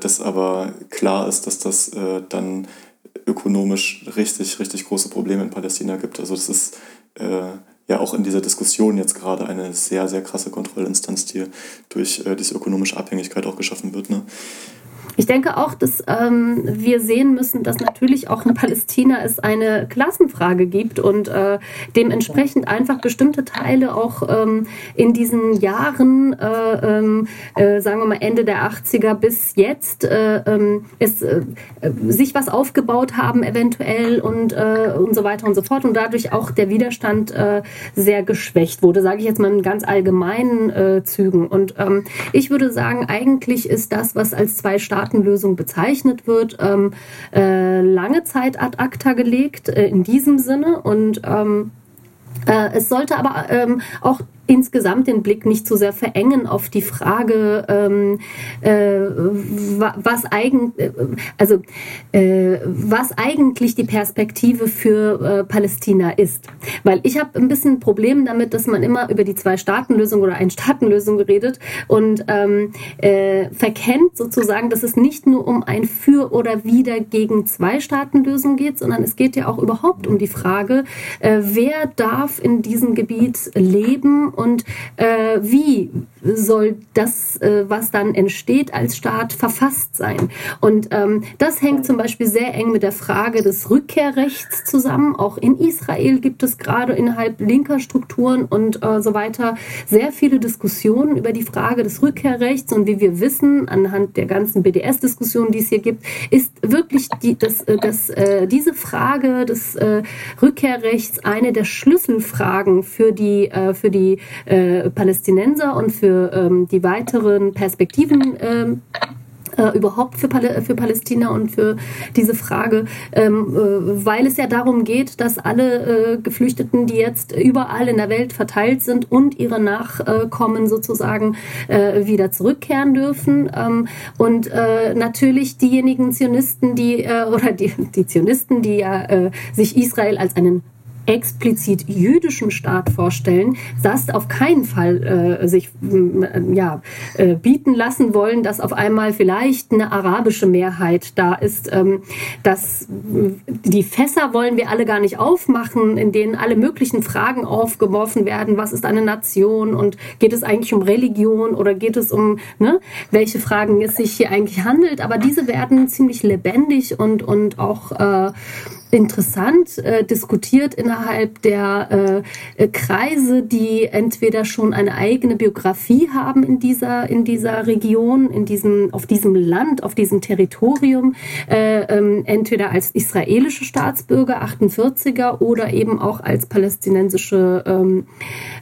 C: dass aber klar ist, dass das dann ökonomisch richtig, richtig große Probleme in Palästina gibt. Also das ist äh, ja auch in dieser Diskussion jetzt gerade eine sehr, sehr krasse Kontrollinstanz, die durch äh, diese ökonomische Abhängigkeit auch geschaffen wird. Ne?
E: Ich denke auch, dass ähm, wir sehen müssen, dass natürlich auch in Palästina es eine Klassenfrage gibt und äh, dementsprechend einfach bestimmte Teile auch ähm, in diesen Jahren, äh, ähm, äh, sagen wir mal Ende der 80er bis jetzt, äh, ähm, es, äh, sich was aufgebaut haben eventuell und, äh, und so weiter und so fort und dadurch auch der Widerstand sehr geschwächt wurde, sage ich jetzt mal in ganz allgemeinen Zügen. Und ähm, ich würde sagen, eigentlich ist das, was als Zwei-Staaten-Lösung bezeichnet wird, ähm, lange Zeit ad acta gelegt in diesem Sinne. Und ähm, äh, es sollte aber ähm, auch insgesamt den Blick nicht zu sehr verengen auf die Frage, ähm, äh, was, eigen, äh, also, äh, was eigentlich die Perspektive für äh, Palästina ist. Weil ich habe ein bisschen ein Problem damit, dass man immer über die Zwei-Staaten-Lösung oder Ein-Staaten-Lösung redet und ähm, äh, verkennt sozusagen, dass es nicht nur um ein Für oder Wider gegen Zwei-Staaten-Lösung geht, sondern es geht ja auch überhaupt um die Frage, wer darf in diesem Gebiet leben und äh, wie soll das, äh, was dann entsteht als Staat, verfasst sein. Und ähm, das hängt zum Beispiel sehr eng mit der Frage des Rückkehrrechts zusammen. Auch in Israel gibt es gerade innerhalb linker Strukturen und äh, so weiter sehr viele Diskussionen über die Frage des Rückkehrrechts. Und wie wir wissen, anhand der ganzen BDS-Diskussionen, die es hier gibt, ist wirklich die, das, äh, das, äh, diese Frage des äh, Rückkehrrechts eine der Schlüsselfragen für die, äh, für die äh, Palästinenser und für ähm, die weiteren Perspektiven ähm, äh, überhaupt für, Pal für Palästina und für diese Frage, ähm, äh, weil es ja darum geht, dass alle äh, Geflüchteten, die jetzt überall in der Welt verteilt sind und ihre Nachkommen sozusagen äh, wieder zurückkehren dürfen. Ähm, und äh, natürlich diejenigen Zionisten, die oder die, die Zionisten, die ja sich Israel als einen explizit jüdischen Staat vorstellen, das auf keinen Fall äh, sich äh, ja, äh, bieten lassen wollen, dass auf einmal vielleicht eine arabische Mehrheit da ist. Ähm, dass die Fässer wollen wir alle gar nicht aufmachen, in denen alle möglichen Fragen aufgeworfen werden. Was ist eine Nation und geht es eigentlich um Religion oder geht es um ne, welche Fragen es sich hier eigentlich handelt? Aber diese werden ziemlich lebendig und und auch äh, interessant äh, diskutiert innerhalb der äh, Kreise, die entweder schon eine eigene Biografie haben in dieser, in dieser Region, in diesem, auf diesem Land, auf diesem Territorium, äh, ähm, entweder als israelische Staatsbürger, 48er, oder eben auch als palästinensische ähm,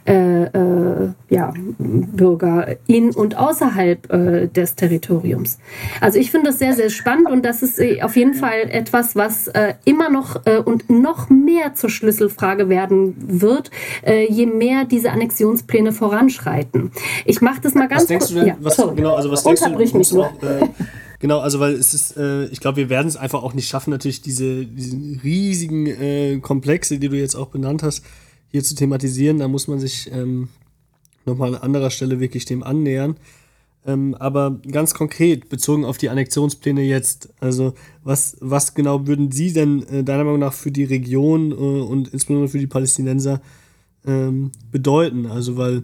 E: äh, äh, ja, Bürger in und außerhalb äh, des Territoriums. Also ich finde das sehr, sehr spannend und das ist auf jeden Fall etwas, was immer noch noch äh, und noch mehr zur Schlüsselfrage werden wird, äh, je mehr diese Annexionspläne voranschreiten. Ich mache das mal ganz
B: was denkst Du denn, ja, was, genau, also was denkst du,
E: mich
B: noch, äh, Genau, also weil es ist, äh, ich glaube, wir werden es einfach auch nicht schaffen, natürlich diese, diese riesigen äh, Komplexe, die du jetzt auch benannt hast, hier zu thematisieren. Da muss man sich ähm, nochmal an anderer Stelle wirklich dem annähern. Ähm, aber ganz konkret, bezogen auf die Annexionspläne jetzt, also was, was genau würden Sie denn äh, deiner Meinung nach für die Region äh, und insbesondere für die Palästinenser ähm, bedeuten? Also weil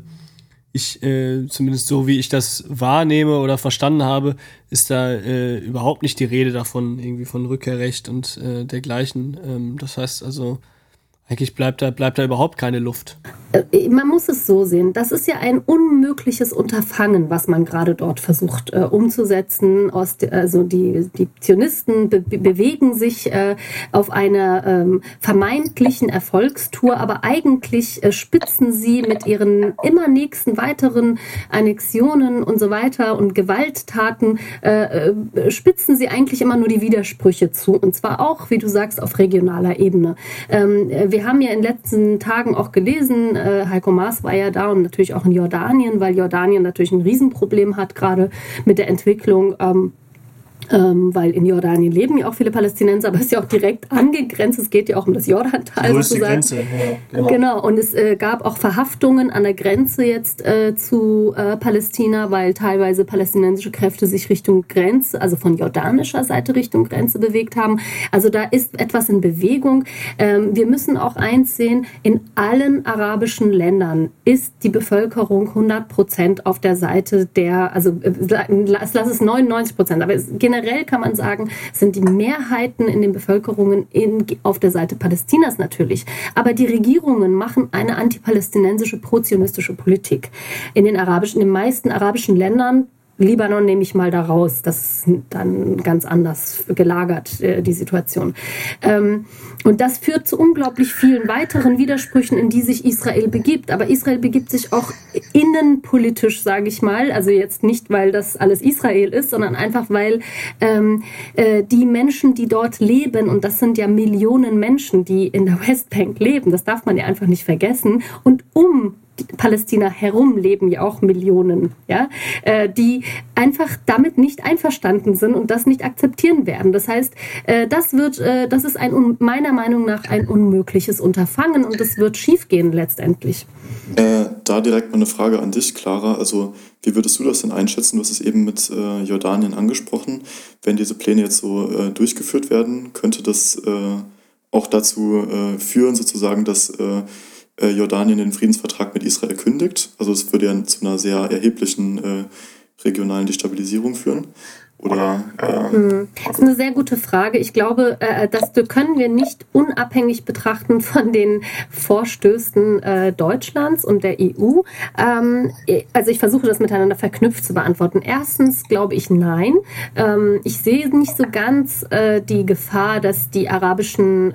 B: ich, äh, zumindest so wie ich das wahrnehme oder verstanden habe, ist da äh, überhaupt nicht die Rede davon, irgendwie von Rückkehrrecht und äh, dergleichen. Ähm, das heißt also, eigentlich bleibt da, bleibt da überhaupt keine Luft.
E: Äh, man muss es so sehen. Das ist ja ein unmögliches Unterfangen, was man gerade dort versucht äh, umzusetzen. Aus, also die, die Zionisten be bewegen sich äh, auf einer ähm, vermeintlichen Erfolgstour, aber eigentlich äh, spitzen sie mit ihren immer nächsten weiteren Annexionen und so weiter und Gewalttaten, äh, äh, spitzen sie eigentlich immer nur die Widersprüche zu. Und zwar auch, wie du sagst, auf regionaler Ebene. Ähm, wir haben ja in den letzten Tagen auch gelesen, äh, Heiko Maas war ja da und natürlich auch in Jordanien, weil Jordanien natürlich ein Riesenproblem hat, gerade mit der Entwicklung. Ähm, ähm, weil in Jordanien leben ja auch viele Palästinenser, aber es ist ja auch direkt angegrenzt. Es geht ja auch um das Jordantal
B: sozusagen. Grenze, ja,
E: genau. genau. Und es äh, gab auch Verhaftungen an der Grenze jetzt äh, zu äh, Palästina, weil teilweise palästinensische Kräfte sich Richtung Grenze, also von jordanischer Seite Richtung Grenze bewegt haben. Also da ist etwas in Bewegung. Ähm, wir müssen auch eins sehen: In allen arabischen Ländern ist die Bevölkerung 100 Prozent auf der Seite der, also äh, lass es 99 Prozent, aber es, generell generell kann man sagen, sind die Mehrheiten in den Bevölkerungen in, auf der Seite Palästinas natürlich. Aber die Regierungen machen eine antipalästinensische, prozionistische Politik. In den arabischen, in den meisten arabischen Ländern Libanon nehme ich mal da raus. Das ist dann ganz anders gelagert, äh, die Situation. Ähm, und das führt zu unglaublich vielen weiteren Widersprüchen, in die sich Israel begibt. Aber Israel begibt sich auch innenpolitisch, sage ich mal. Also jetzt nicht, weil das alles Israel ist, sondern einfach, weil ähm, äh, die Menschen, die dort leben, und das sind ja Millionen Menschen, die in der Westbank leben, das darf man ja einfach nicht vergessen. Und um Palästina herum leben ja auch Millionen, ja, äh, die einfach damit nicht einverstanden sind und das nicht akzeptieren werden. Das heißt, äh, das wird, äh, das ist ein meiner Meinung nach ein unmögliches Unterfangen und es wird schiefgehen letztendlich.
C: Da direkt mal eine Frage an dich, Clara. Also wie würdest du das denn einschätzen? Du hast es eben mit Jordanien angesprochen. Wenn diese Pläne jetzt so durchgeführt werden, könnte das auch dazu führen, sozusagen, dass äh, Jordanien den Friedensvertrag mit Israel kündigt. Also es würde ja zu einer sehr erheblichen äh, regionalen Destabilisierung führen. Oder,
E: äh, hm. Das ist eine sehr gute Frage. Ich glaube, äh, das können wir nicht unabhängig betrachten von den Vorstößen äh, Deutschlands und der EU. Ähm, also ich versuche das miteinander verknüpft zu beantworten. Erstens glaube ich nein. Ähm, ich sehe nicht so ganz äh, die Gefahr, dass die arabischen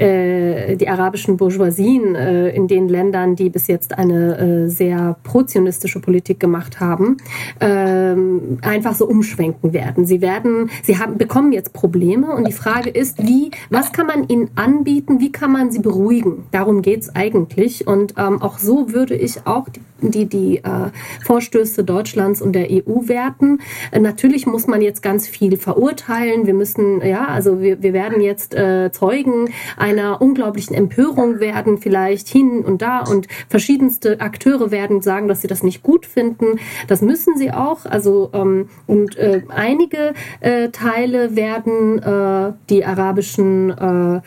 E: äh, die arabischen Bourgeoisien äh, in den Ländern, die bis jetzt eine äh, sehr prozionistische Politik gemacht haben, ähm, einfach so umschwenken werden. Sie werden, sie haben, bekommen jetzt Probleme und die Frage ist, wie, was kann man ihnen anbieten, wie kann man sie beruhigen? Darum geht es eigentlich und ähm, auch so würde ich auch die die, die äh, Vorstöße Deutschlands und der EU werten. Äh, natürlich muss man jetzt ganz viel verurteilen. Wir müssen, ja, also wir, wir werden jetzt Zeugen einer unglaublichen Empörung werden, vielleicht hin und da und verschiedenste Akteure werden sagen, dass sie das nicht gut finden. Das müssen sie auch. Also ähm, und äh, einige äh, Teile werden äh, die arabischen äh,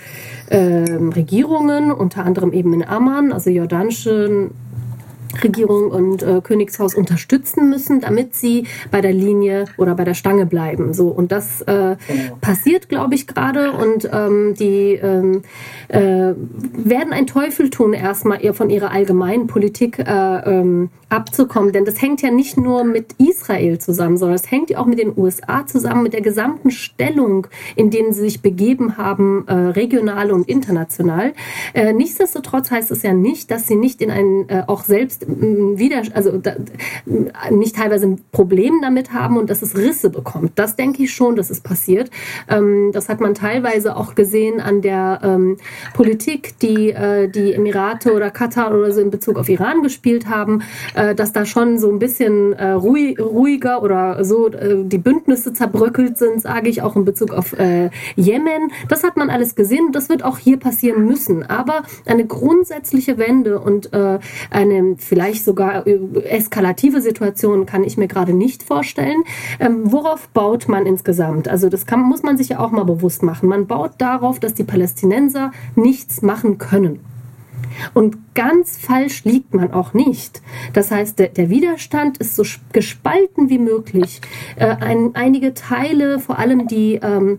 E: äh, Regierungen, unter anderem eben in Amman, also jordanischen Regierung und äh, Königshaus unterstützen müssen, damit sie bei der Linie oder bei der Stange bleiben. So und das äh, genau. passiert, glaube ich, gerade und ähm, die ähm, äh, werden ein Teufel tun, erstmal eher von ihrer allgemeinen Politik äh, ähm, abzukommen, denn das hängt ja nicht nur mit Israel zusammen, sondern es hängt ja auch mit den USA zusammen, mit der gesamten Stellung, in denen sie sich begeben haben, äh, regional und international. Äh, nichtsdestotrotz heißt es ja nicht, dass sie nicht in ein auch selbst wieder, also da, nicht teilweise ein Problem damit haben und dass es Risse bekommt. Das denke ich schon, dass es passiert. Ähm, das hat man teilweise auch gesehen an der ähm, Politik, die äh, die Emirate oder Katar oder so in Bezug auf Iran gespielt haben, äh, dass da schon so ein bisschen äh, ruhig, ruhiger oder so äh, die Bündnisse zerbröckelt sind, sage ich auch in Bezug auf äh, Jemen. Das hat man alles gesehen und das wird auch hier passieren müssen. Aber eine grundsätzliche Wende und äh, eine vielleicht sogar eskalative Situationen kann ich mir gerade nicht vorstellen. Ähm, worauf baut man insgesamt? Also das kann, muss man sich ja auch mal bewusst machen. Man baut darauf, dass die Palästinenser nichts machen können. Und ganz falsch liegt man auch nicht. Das heißt, der, der Widerstand ist so gespalten wie möglich. Äh, ein, einige Teile, vor allem die ähm,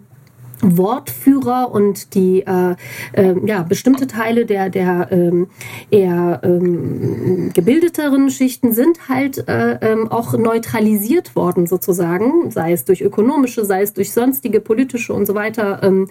E: Wortführer und die äh, äh, ja, bestimmte Teile der, der ähm, eher ähm, gebildeteren Schichten sind halt äh, ähm, auch neutralisiert worden sozusagen, sei es durch ökonomische, sei es durch sonstige politische und so weiter ähm,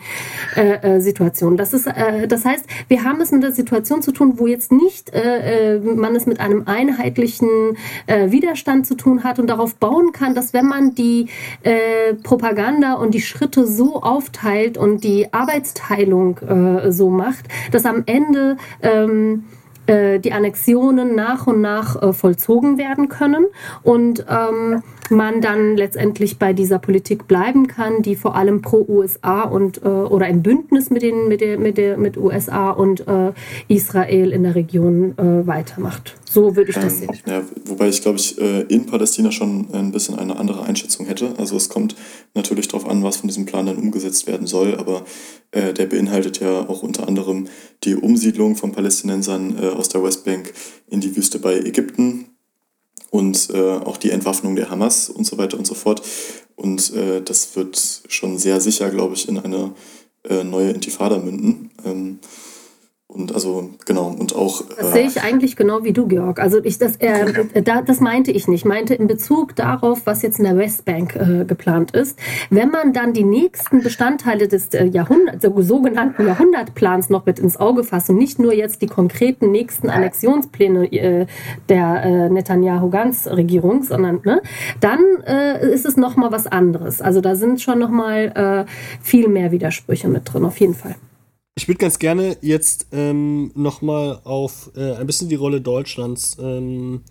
E: äh, äh, Situationen. Das, ist, äh, das heißt, wir haben es mit der Situation zu tun, wo jetzt nicht äh, man es mit einem einheitlichen äh, Widerstand zu tun hat und darauf bauen kann, dass wenn man die äh, Propaganda und die Schritte so aufteilt, aufteilt und die Arbeitsteilung äh, so macht, dass am Ende ähm, äh, die Annexionen nach und nach äh, vollzogen werden können. Und ähm, man dann letztendlich bei dieser Politik bleiben kann, die vor allem pro USA und äh, oder im Bündnis mit den mit der mit der mit USA und äh, Israel in der Region äh, weitermacht. So würde ich das ähm, sehen.
C: Ja, wobei ich glaube ich äh, in Palästina schon ein bisschen eine andere Einschätzung hätte. Also es kommt natürlich darauf an, was von diesem Plan dann umgesetzt werden soll, aber äh, der beinhaltet ja auch unter anderem die Umsiedlung von Palästinensern äh, aus der Westbank in die Wüste bei Ägypten und äh, auch die Entwaffnung der Hamas und so weiter und so fort. Und äh, das wird schon sehr sicher, glaube ich, in eine äh, neue Intifada münden. Ähm, und also, genau, und auch.
E: Das sehe ich eigentlich genau wie du, Georg. Also ich das, äh, da, das meinte ich nicht. Ich meinte in Bezug darauf, was jetzt in der Westbank äh, geplant ist. Wenn man dann die nächsten Bestandteile des äh, Jahrhundert, sogenannten Jahrhundertplans noch mit ins Auge fasst und nicht nur jetzt die konkreten nächsten Annexionspläne äh, der äh, Netanyahu-Gans-Regierung, sondern ne, dann äh, ist es nochmal was anderes. Also da sind schon nochmal äh, viel mehr Widersprüche mit drin, auf jeden Fall.
B: Ich würde ganz gerne jetzt ähm, nochmal auf äh, ein bisschen die Rolle Deutschlands ähm,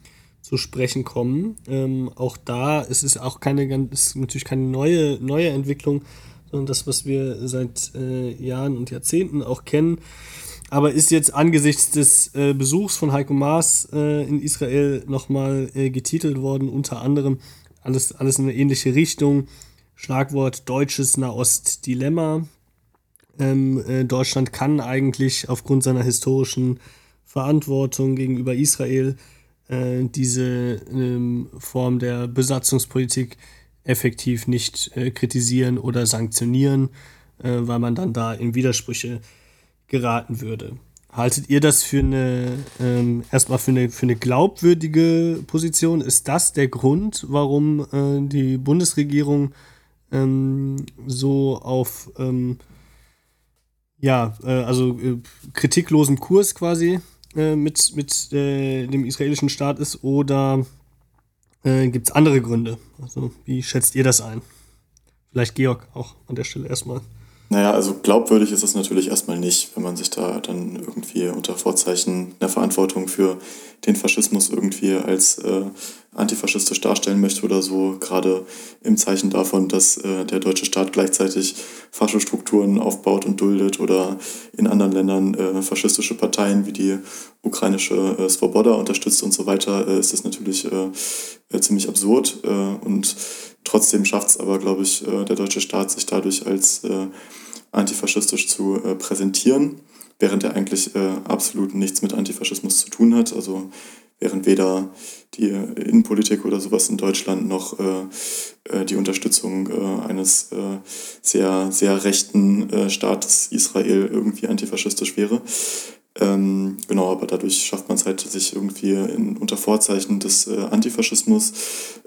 B: zu sprechen kommen. Ähm, auch da ist es auch keine ist natürlich keine neue, neue Entwicklung, sondern das, was wir seit äh, Jahren und Jahrzehnten auch kennen. Aber ist jetzt angesichts des äh, Besuchs von Heiko Maas äh, in Israel nochmal äh, getitelt worden, unter anderem alles, alles in eine ähnliche Richtung. Schlagwort deutsches Nahost-Dilemma. Ähm, äh, Deutschland kann eigentlich aufgrund seiner historischen Verantwortung gegenüber Israel äh, diese ähm, Form der Besatzungspolitik effektiv nicht äh, kritisieren oder sanktionieren, äh, weil man dann da in Widersprüche geraten würde. Haltet ihr das für eine, ähm, erstmal für eine, für eine glaubwürdige Position? Ist das der Grund, warum äh, die Bundesregierung ähm, so auf ähm, ja, äh, also äh, kritiklosen Kurs quasi äh, mit, mit dem israelischen Staat ist oder gibt es andere Gründe? Also wie schätzt ihr das ein? Vielleicht Georg auch an der Stelle erstmal.
C: Naja, also glaubwürdig ist es natürlich erstmal nicht, wenn man sich da dann irgendwie unter Vorzeichen der Verantwortung für den Faschismus irgendwie als äh, antifaschistisch darstellen möchte oder so, gerade im Zeichen davon, dass äh, der deutsche Staat gleichzeitig Faschostrukturen aufbaut und duldet oder in anderen Ländern äh, faschistische Parteien wie die ukrainische äh, Svoboda unterstützt und so weiter, äh, ist das natürlich äh, äh, ziemlich absurd und trotzdem schafft es aber, glaube ich, äh, der deutsche Staat sich dadurch als äh, antifaschistisch zu äh, präsentieren, während er eigentlich absolut nichts mit Antifaschismus zu tun hat. Also während weder die Innenpolitik oder sowas in Deutschland noch äh, die Unterstützung äh, eines äh, sehr, sehr rechten Staates Israel irgendwie antifaschistisch wäre. Ähm, genau, aber dadurch schafft man es halt, sich irgendwie in, unter Vorzeichen des Antifaschismus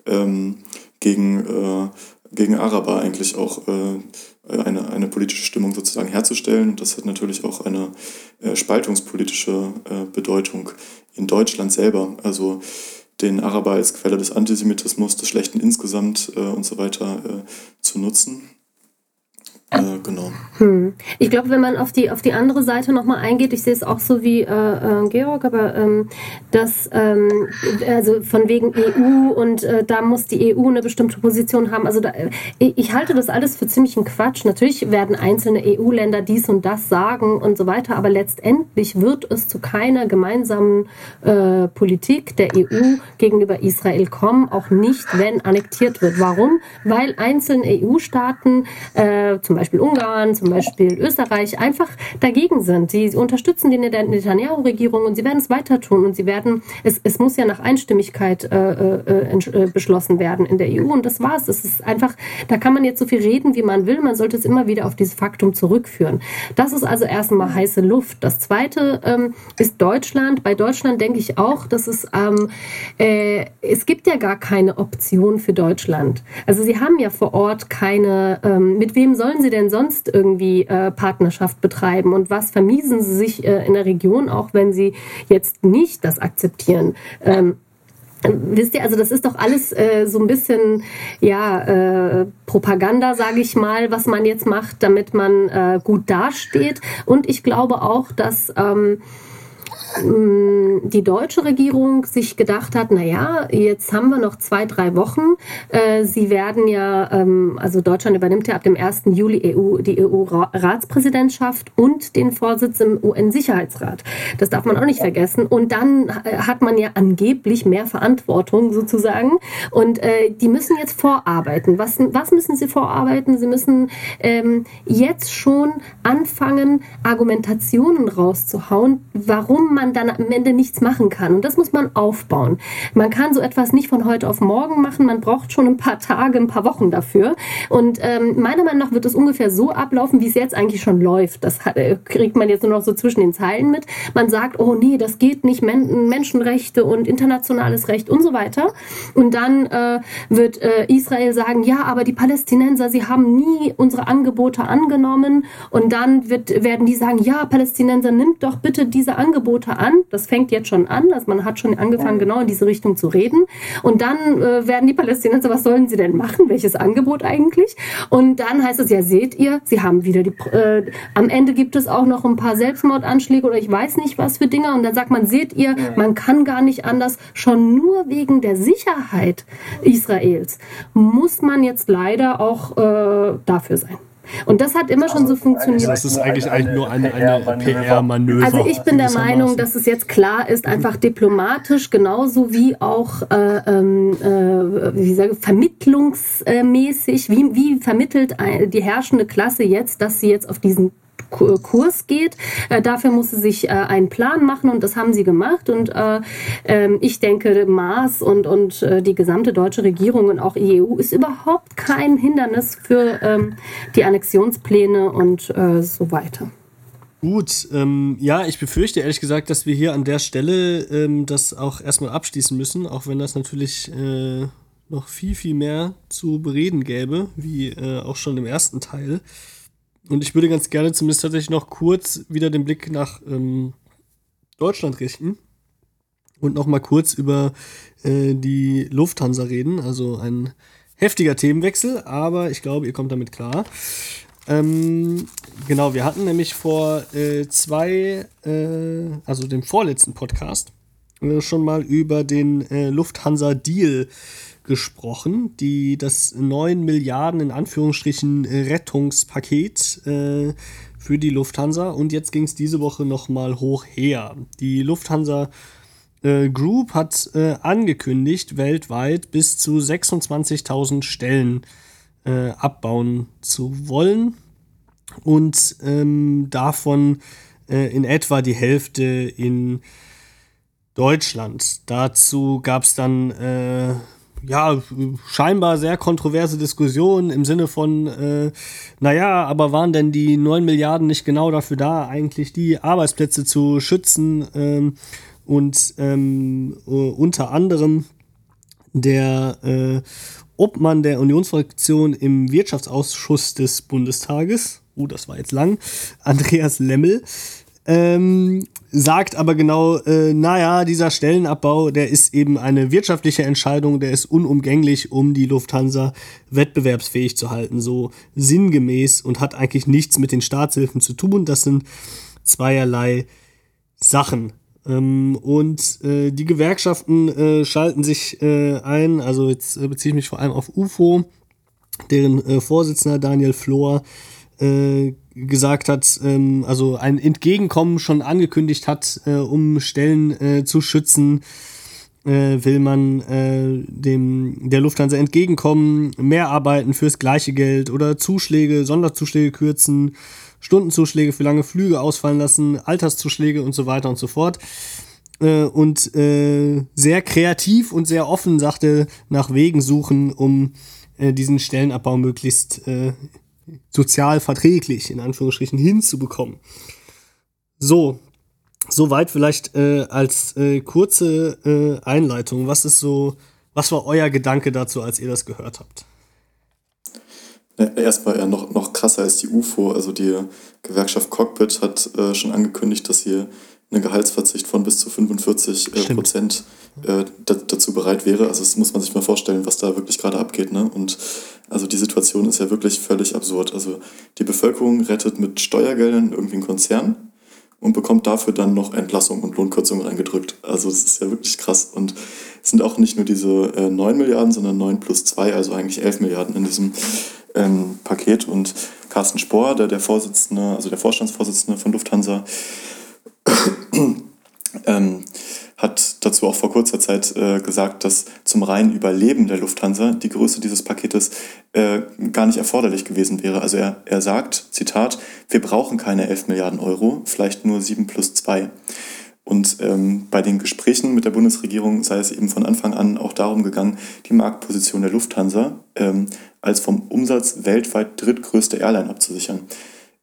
C: ähm, gegen, gegen Araber eigentlich auch eine, eine politische Stimmung sozusagen herzustellen. Und das hat natürlich auch eine äh, spaltungspolitische äh, Bedeutung in Deutschland selber. Also den Araber als Quelle des Antisemitismus, des Schlechten insgesamt äh, und so weiter äh, zu nutzen. Äh, genau.
E: Hm. Ich glaube, wenn man auf die, auf die andere Seite nochmal eingeht, ich sehe es auch so wie äh, äh, Georg, aber ähm, dass, ähm, also von wegen EU und äh, da muss die EU eine bestimmte Position haben. Also da, äh, ich halte das alles für ziemlichen Quatsch. Natürlich werden einzelne EU-Länder dies und das sagen und so weiter, aber letztendlich wird es zu keiner gemeinsamen äh, Politik der EU gegenüber Israel kommen, auch nicht, wenn annektiert wird. Warum? Weil einzelne EU-Staaten, äh, zum Beispiel Beispiel Ungarn, zum Beispiel Österreich einfach dagegen sind. Sie unterstützen die Netanyahu-Regierung und sie werden es weiter tun und sie werden, es, es muss ja nach Einstimmigkeit äh, äh, äh, beschlossen werden in der EU und das war's. Es ist einfach, da kann man jetzt so viel reden, wie man will, man sollte es immer wieder auf dieses Faktum zurückführen. Das ist also erstmal heiße Luft. Das zweite ähm, ist Deutschland. Bei Deutschland denke ich auch, dass es, ähm, äh, es gibt ja gar keine Option für Deutschland. Also sie haben ja vor Ort keine, ähm, mit wem sollen sie denn sonst irgendwie äh, Partnerschaft betreiben und was vermiesen sie sich äh, in der Region, auch wenn sie jetzt nicht das akzeptieren? Ähm, Wisst ihr, also das ist doch alles äh, so ein bisschen ja äh, Propaganda, sage ich mal, was man jetzt macht, damit man äh, gut dasteht. Und ich glaube auch, dass ähm, die deutsche Regierung sich gedacht hat, na ja, jetzt haben wir noch zwei, drei Wochen. Äh, sie werden ja, ähm, also Deutschland übernimmt ja ab dem 1. Juli EU, die EU-Ratspräsidentschaft und den Vorsitz im UN-Sicherheitsrat. Das darf man auch nicht vergessen. Und dann äh, hat man ja angeblich mehr Verantwortung sozusagen. Und äh, die müssen jetzt vorarbeiten. Was, was müssen sie vorarbeiten? Sie müssen ähm, jetzt schon anfangen, Argumentationen rauszuhauen, warum man man dann am Ende nichts machen kann. Und das muss man aufbauen. Man kann so etwas nicht von heute auf morgen machen. Man braucht schon ein paar Tage, ein paar Wochen dafür. Und ähm, meiner Meinung nach wird es ungefähr so ablaufen, wie es jetzt eigentlich schon läuft. Das äh, kriegt man jetzt nur noch so zwischen den Zeilen mit. Man sagt, oh nee, das geht nicht, Men Menschenrechte und internationales Recht und so weiter. Und dann äh, wird äh, Israel sagen, ja, aber die Palästinenser, sie haben nie unsere Angebote angenommen. Und dann wird, werden die sagen, ja, Palästinenser, nimmt doch bitte diese Angebote an. Das fängt jetzt schon an, also man hat schon angefangen, genau in diese Richtung zu reden. Und dann äh, werden die Palästinenser, was sollen sie denn machen? Welches Angebot eigentlich? Und dann heißt es, ja, seht ihr, sie haben wieder die, äh, am Ende gibt es auch noch ein paar Selbstmordanschläge oder ich weiß nicht was für Dinge. Und dann sagt man, seht ihr, man kann gar nicht anders. Schon nur wegen der Sicherheit Israels muss man jetzt leider auch äh, dafür sein. Und das hat immer schon so funktioniert.
B: Das ist eigentlich, eigentlich nur eine, eine PR-Manöver.
E: Also ich bin der Meinung, dass es jetzt klar ist, einfach diplomatisch, genauso wie auch äh, ähm, äh, wie sage, vermittlungsmäßig, wie, wie vermittelt die herrschende Klasse jetzt, dass sie jetzt auf diesen Kurs geht. Äh, dafür muss sie sich äh, einen Plan machen und das haben sie gemacht. Und äh, ähm, ich denke, Maas und, und äh, die gesamte deutsche Regierung und auch die EU ist überhaupt kein Hindernis für ähm, die Annexionspläne und äh, so weiter.
B: Gut, ähm, ja, ich befürchte ehrlich gesagt, dass wir hier an der Stelle ähm, das auch erstmal abschließen müssen, auch wenn das natürlich äh, noch viel, viel mehr zu bereden gäbe, wie äh, auch schon im ersten Teil. Und ich würde ganz gerne zumindest tatsächlich noch kurz wieder den Blick nach ähm, Deutschland richten und noch mal kurz über äh, die Lufthansa reden. Also ein heftiger Themenwechsel, aber ich glaube, ihr kommt damit klar. Ähm, genau, wir hatten nämlich vor äh, zwei, äh, also dem vorletzten Podcast, äh, schon mal über den äh, Lufthansa-Deal gesprochen, die das 9 Milliarden in Anführungsstrichen Rettungspaket äh, für die Lufthansa. Und jetzt ging es diese Woche nochmal hoch her. Die Lufthansa äh, Group hat äh, angekündigt, weltweit bis zu 26.000 Stellen äh, abbauen zu wollen. Und ähm, davon äh, in etwa die Hälfte in Deutschland. Dazu gab es dann äh, ja, scheinbar sehr kontroverse Diskussion im Sinne von, äh, naja, aber waren denn die 9 Milliarden nicht genau dafür da, eigentlich die Arbeitsplätze zu schützen? Ähm, und ähm, uh, unter anderem der äh, Obmann der Unionsfraktion im Wirtschaftsausschuss des Bundestages, oh, das war jetzt lang, Andreas Lemmel, ähm, sagt aber genau, äh, naja, dieser Stellenabbau, der ist eben eine wirtschaftliche Entscheidung, der ist unumgänglich, um die Lufthansa wettbewerbsfähig zu halten, so sinngemäß und hat eigentlich nichts mit den Staatshilfen zu tun. Das sind zweierlei Sachen. Ähm, und äh, die Gewerkschaften äh, schalten sich äh, ein, also jetzt äh, beziehe ich mich vor allem auf UFO, deren äh, Vorsitzender Daniel Flor äh, gesagt hat, ähm, also ein Entgegenkommen schon angekündigt hat, äh, um Stellen äh, zu schützen, äh, will man äh, dem der Lufthansa entgegenkommen, mehr arbeiten fürs gleiche Geld oder Zuschläge, Sonderzuschläge kürzen, Stundenzuschläge für lange Flüge ausfallen lassen, Alterszuschläge und so weiter und so fort. Äh, und äh, sehr kreativ und sehr offen sagte, nach Wegen suchen, um äh, diesen Stellenabbau möglichst äh, sozial verträglich in Anführungsstrichen hinzubekommen. So, soweit vielleicht äh, als äh, kurze äh, Einleitung. Was ist so, was war euer Gedanke dazu, als ihr das gehört habt?
C: Erstmal eher noch, noch krasser als die UFO. Also die Gewerkschaft Cockpit hat äh, schon angekündigt, dass sie einen Gehaltsverzicht von bis zu 45 äh, Prozent äh, dazu bereit wäre. Also das muss man sich mal vorstellen, was da wirklich gerade abgeht. Ne? Und also die Situation ist ja wirklich völlig absurd. Also die Bevölkerung rettet mit Steuergeldern irgendwie einen Konzern und bekommt dafür dann noch Entlassung und Lohnkürzungen reingedrückt. Also das ist ja wirklich krass. Und es sind auch nicht nur diese äh, 9 Milliarden, sondern 9 plus 2, also eigentlich 11 Milliarden in diesem ähm, Paket. Und Carsten Spohr, der, der Vorsitzende, also der Vorstandsvorsitzende von Lufthansa, ähm, hat dazu auch vor kurzer Zeit äh, gesagt, dass zum reinen Überleben der Lufthansa die Größe dieses Paketes äh, gar nicht erforderlich gewesen wäre. Also er, er sagt, Zitat, wir brauchen keine 11 Milliarden Euro, vielleicht nur 7 plus 2. Und ähm, bei den Gesprächen mit der Bundesregierung sei es eben von Anfang an auch darum gegangen, die Marktposition der Lufthansa ähm, als vom Umsatz weltweit drittgrößte Airline abzusichern.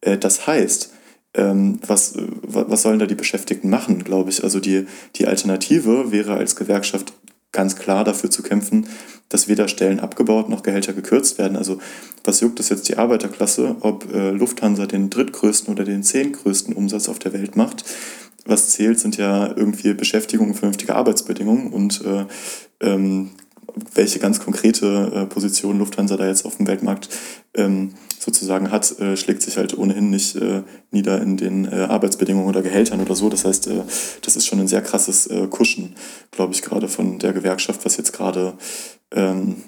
C: Äh, das heißt, ähm, was, was sollen da die Beschäftigten machen, glaube ich? Also die, die Alternative wäre als Gewerkschaft ganz klar dafür zu kämpfen, dass weder Stellen abgebaut noch Gehälter gekürzt werden. Also was juckt es jetzt die Arbeiterklasse, ob äh, Lufthansa den drittgrößten oder den zehntgrößten Umsatz auf der Welt macht? Was zählt, sind ja irgendwie Beschäftigung und vernünftige Arbeitsbedingungen und äh, ähm, welche ganz konkrete äh, Position Lufthansa da jetzt auf dem Weltmarkt ähm, sozusagen hat, äh, schlägt sich halt ohnehin nicht äh, nieder in den äh, Arbeitsbedingungen oder Gehältern oder so. Das heißt, äh, das ist schon ein sehr krasses äh, Kuschen, glaube ich, gerade von der Gewerkschaft, was jetzt gerade ähm,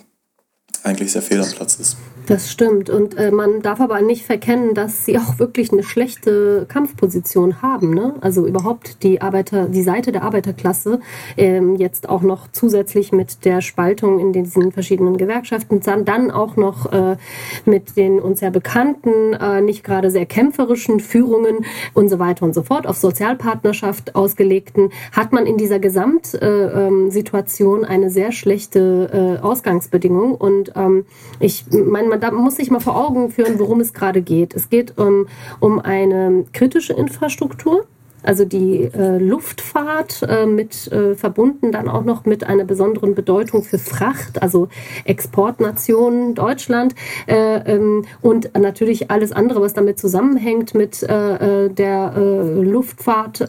C: eigentlich sehr fehl am Platz ist.
E: Das stimmt. Und äh, man darf aber nicht verkennen, dass sie auch wirklich eine schlechte Kampfposition haben. Ne? Also überhaupt die Arbeiter, die Seite der Arbeiterklasse, ähm, jetzt auch noch zusätzlich mit der Spaltung in diesen verschiedenen Gewerkschaften, dann auch noch äh, mit den uns ja bekannten, äh, nicht gerade sehr kämpferischen Führungen und so weiter und so fort, auf Sozialpartnerschaft ausgelegten, hat man in dieser Gesamtsituation äh, ähm, eine sehr schlechte äh, Ausgangsbedingung. Und ähm, ich meine, man, da muss sich mal vor Augen führen, worum es gerade geht. Es geht um, um eine kritische Infrastruktur, also die äh, Luftfahrt äh, mit äh, verbunden dann auch noch mit einer besonderen Bedeutung für Fracht, also Exportnation Deutschland äh, ähm, und natürlich alles andere, was damit zusammenhängt mit äh, äh, der Luftfahrt.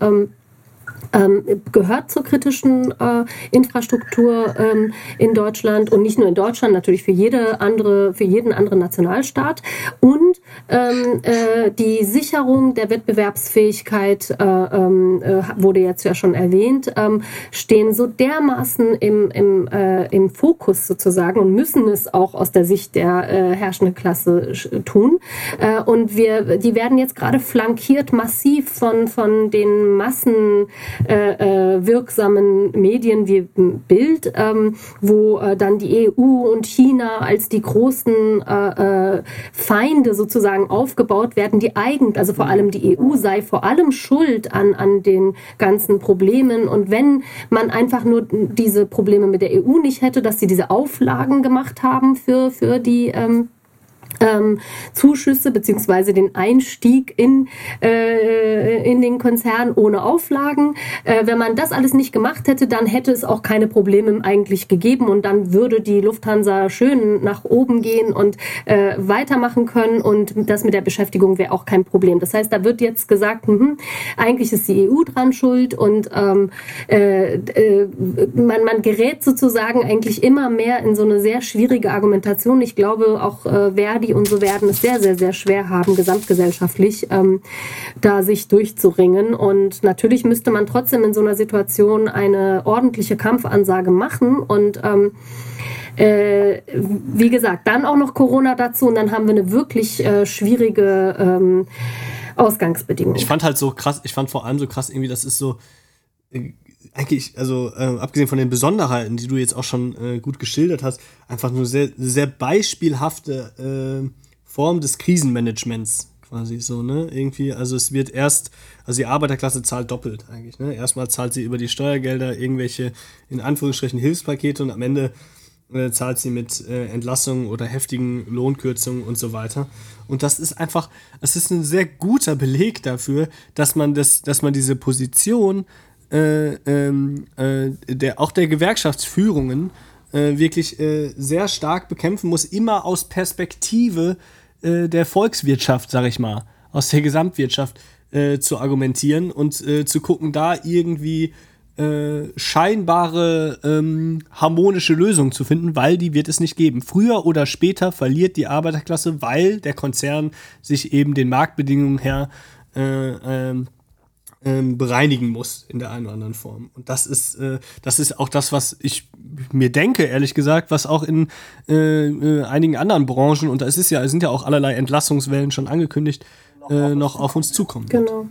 E: Ähm, gehört zur kritischen äh, Infrastruktur ähm, in Deutschland und nicht nur in Deutschland, natürlich für jede andere, für jeden anderen Nationalstaat. Und ähm, äh, die Sicherung der Wettbewerbsfähigkeit äh, ähm, äh wurde jetzt ja schon erwähnt, ähm, stehen so dermaßen im, im, äh, im Fokus sozusagen und müssen es auch aus der Sicht der äh, herrschenden Klasse tun. und wir, die werden jetzt gerade flankiert massiv von, von den Massen äh, äh, wirksamen Medien wie Bild, ähm, wo äh, dann die EU und China als die großen äh, äh, Feinde sozusagen aufgebaut werden, die eigentlich, also vor allem die EU sei vor allem schuld an, an den ganzen Problemen. Und wenn man einfach nur diese Probleme mit der EU nicht hätte, dass sie diese Auflagen gemacht haben für, für die ähm, ähm, Zuschüsse beziehungsweise den Einstieg in, äh, in den Konzern ohne Auflagen. Äh, wenn man das alles nicht gemacht hätte, dann hätte es auch keine Probleme eigentlich gegeben und dann würde die Lufthansa schön nach oben gehen und äh, weitermachen können und das mit der Beschäftigung wäre auch kein Problem. Das heißt, da wird jetzt gesagt, mh, eigentlich ist die EU dran schuld und ähm, äh, äh, man, man gerät sozusagen eigentlich immer mehr in so eine sehr schwierige Argumentation. Ich glaube auch äh, Verdi Verdi und so werden es sehr, sehr, sehr schwer haben, gesamtgesellschaftlich ähm, da sich durchzuringen. Und natürlich müsste man trotzdem in so einer Situation eine ordentliche Kampfansage machen und ähm, äh, wie gesagt, dann auch noch Corona dazu und dann haben wir eine wirklich äh, schwierige ähm, Ausgangsbedingung.
B: Ich fand halt so krass, ich fand vor allem so krass irgendwie, das ist so, äh, eigentlich, also äh, abgesehen von den Besonderheiten, die du jetzt auch schon äh, gut geschildert hast, einfach nur sehr, sehr beispielhafte äh, Form des Krisenmanagements quasi so, ne? Irgendwie, also es wird erst, also die Arbeiterklasse zahlt doppelt eigentlich, ne? Erstmal zahlt sie über die Steuergelder irgendwelche, in Anführungsstrichen, Hilfspakete und am Ende äh, zahlt sie mit äh, Entlassungen oder heftigen Lohnkürzungen und so weiter. Und das ist einfach, es ist ein sehr guter Beleg dafür, dass man das, dass man diese Position äh, ähm, äh, der, auch der Gewerkschaftsführungen äh, wirklich äh, sehr stark bekämpfen muss, immer aus Perspektive äh, der Volkswirtschaft, sag ich mal, aus der Gesamtwirtschaft äh, zu argumentieren und zu gucken, da irgendwie scheinbare ähm, harmonische Lösungen zu finden, weil die wird es nicht geben. Früher oder später verliert die Arbeiterklasse, weil der Konzern sich eben den Marktbedingungen her äh, ähm, ähm, bereinigen muss in der einen oder anderen Form. Und das ist, äh, das ist auch das, was ich mir denke, ehrlich gesagt, was auch in äh, äh, einigen anderen Branchen, und es ist ja, es sind ja auch allerlei Entlassungswellen schon angekündigt, äh, noch auf uns zukommen.
E: Genau.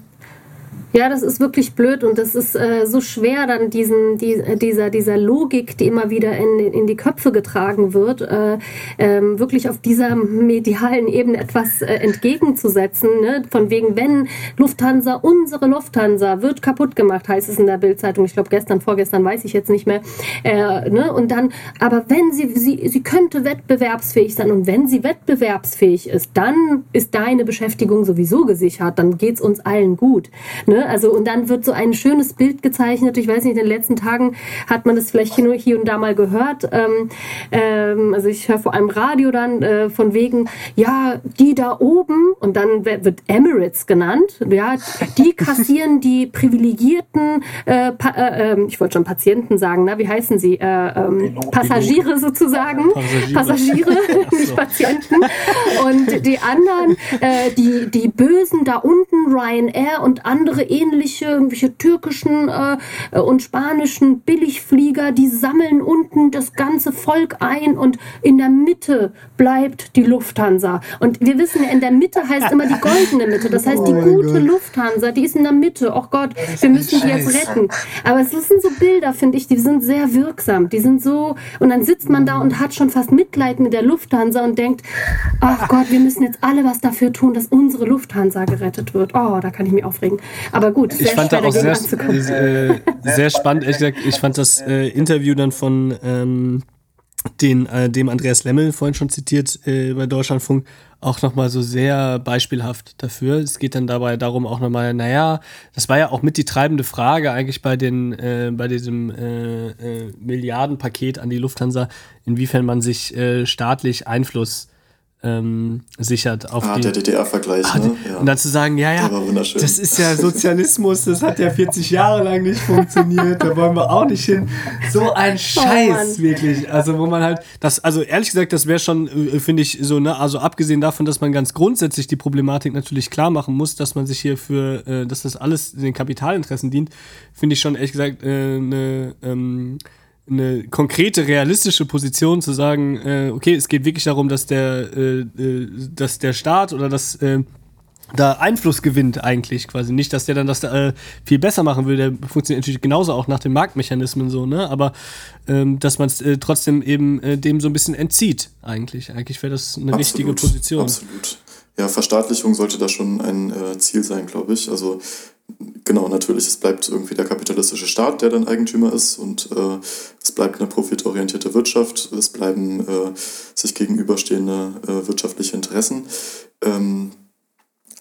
E: Ja, das ist wirklich blöd und das ist äh, so schwer, dann diesen, die, dieser, dieser Logik, die immer wieder in, in die Köpfe getragen wird, äh, ähm, wirklich auf dieser medialen Ebene etwas äh, entgegenzusetzen. Ne? Von wegen, wenn Lufthansa, unsere Lufthansa wird kaputt gemacht, heißt es in der Bildzeitung. Ich glaube, gestern, vorgestern, weiß ich jetzt nicht mehr. Äh, ne? Und dann, aber wenn sie, sie, sie könnte wettbewerbsfähig sein und wenn sie wettbewerbsfähig ist, dann ist deine Beschäftigung sowieso gesichert, dann geht's uns allen gut. Ne? Also, und dann wird so ein schönes Bild gezeichnet. Ich weiß nicht, in den letzten Tagen hat man das vielleicht hier, hier und da mal gehört. Ähm, ähm, also ich höre vor allem Radio dann äh, von wegen, ja, die da oben, und dann wird Emirates genannt, ja, die kassieren die privilegierten, äh, äh, ähm, ich wollte schon Patienten sagen, na, wie heißen sie? Äh, ähm, Passagiere sozusagen. Passagiere, Passagiere nicht Patienten. Und die anderen, äh, die, die Bösen da unten, Ryanair und andere ähnliche, irgendwelche türkischen äh, und spanischen Billigflieger, die sammeln unten das ganze Volk ein und in der Mitte bleibt die Lufthansa. Und wir wissen ja, in der Mitte heißt immer die goldene Mitte. Das heißt, die oh gute Lufthansa, die ist in der Mitte. Oh Gott, wir müssen die jetzt retten. Aber es sind so Bilder, finde ich, die sind sehr wirksam. Die sind so, und dann sitzt man da und hat schon fast Mitleid mit der Lufthansa und denkt, ach Gott, wir müssen jetzt alle was dafür tun, dass unsere Lufthansa gerettet wird. Oh, da kann ich mich aufregen. Aber gut,
B: ich fand da auch sehr, äh, sehr spannend. Ehrlich gesagt, ich fand das äh, Interview dann von ähm, den, äh, dem Andreas Lemmel vorhin schon zitiert äh, bei Deutschlandfunk auch nochmal so sehr beispielhaft dafür. Es geht dann dabei darum auch nochmal, naja, das war ja auch mit die treibende Frage eigentlich bei den, äh, bei diesem äh, äh, Milliardenpaket an die Lufthansa, inwiefern man sich äh, staatlich Einfluss ähm, sichert auf
C: ah,
B: die.
C: der DDR-Vergleich, ah,
B: ne? Ja. Und dann zu sagen, ja, ja, das ist ja Sozialismus, das hat ja 40 Jahre lang nicht funktioniert, da wollen wir auch nicht hin. So ein oh, Scheiß, oh, wirklich. Also, wo man halt, das, also ehrlich gesagt, das wäre schon, äh, finde ich, so, ne, also abgesehen davon, dass man ganz grundsätzlich die Problematik natürlich klar machen muss, dass man sich hier für, äh, dass das alles den Kapitalinteressen dient, finde ich schon ehrlich gesagt äh, eine ähm, eine konkrete, realistische Position zu sagen, äh, okay, es geht wirklich darum, dass der, äh, äh, dass der Staat oder das äh, da Einfluss gewinnt eigentlich quasi. Nicht, dass der dann das äh, viel besser machen will. Der funktioniert natürlich genauso auch nach den Marktmechanismen so, ne? Aber ähm, dass man es äh, trotzdem eben äh, dem so ein bisschen entzieht eigentlich. Eigentlich wäre das eine absolut, richtige Position.
C: Absolut. Ja, Verstaatlichung sollte da schon ein äh, Ziel sein, glaube ich. Also genau, natürlich, es bleibt irgendwie der kapitalistische Staat, der dann Eigentümer ist und äh, es bleibt eine profitorientierte Wirtschaft, es bleiben äh, sich gegenüberstehende äh, wirtschaftliche Interessen. Ähm,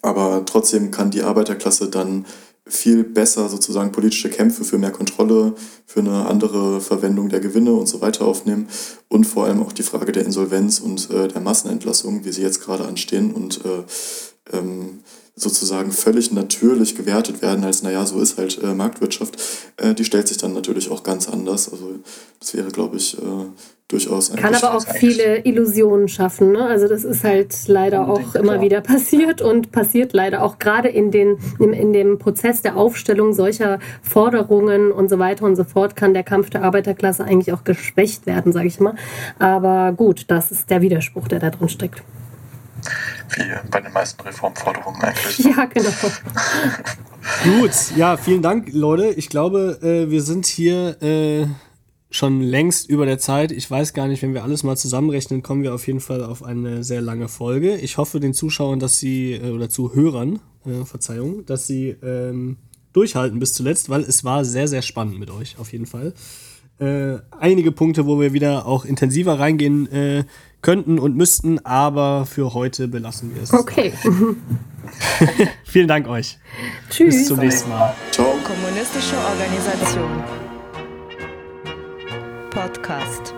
C: aber trotzdem kann die Arbeiterklasse dann viel besser sozusagen politische Kämpfe für mehr Kontrolle, für eine andere Verwendung der Gewinne und so weiter aufnehmen und vor allem auch die Frage der Insolvenz und äh, der Massenentlassung, wie sie jetzt gerade anstehen und äh, ähm, sozusagen völlig natürlich gewertet werden, als naja, so ist halt äh, Marktwirtschaft, äh, die stellt sich dann natürlich auch ganz anders. Also das wäre, glaube ich, äh, durchaus
E: ein Kann aber auch viele Illusionen schaffen. Ne? Also das ist halt leider auch immer wieder passiert und passiert leider auch gerade in, den, in, in dem Prozess der Aufstellung solcher Forderungen und so weiter und so fort kann der Kampf der Arbeiterklasse eigentlich auch geschwächt werden, sage ich mal. Aber gut, das ist der Widerspruch, der da drin steckt.
F: Wie bei den meisten Reformforderungen eigentlich.
E: Ja, genau.
B: Gut, ja, vielen Dank, Leute. Ich glaube, äh, wir sind hier äh, schon längst über der Zeit. Ich weiß gar nicht, wenn wir alles mal zusammenrechnen, kommen wir auf jeden Fall auf eine sehr lange Folge. Ich hoffe den Zuschauern, dass sie, äh, oder Zuhörern, äh, Verzeihung, dass sie ähm, durchhalten bis zuletzt, weil es war sehr, sehr spannend mit euch, auf jeden Fall. Äh, einige Punkte, wo wir wieder auch intensiver reingehen äh, könnten und müssten, aber für heute belassen wir es.
E: Okay.
B: Vielen Dank euch.
E: Tschüss.
B: Bis zum nächsten Mal.
A: Ciao. Kommunistische Organisation. Podcast.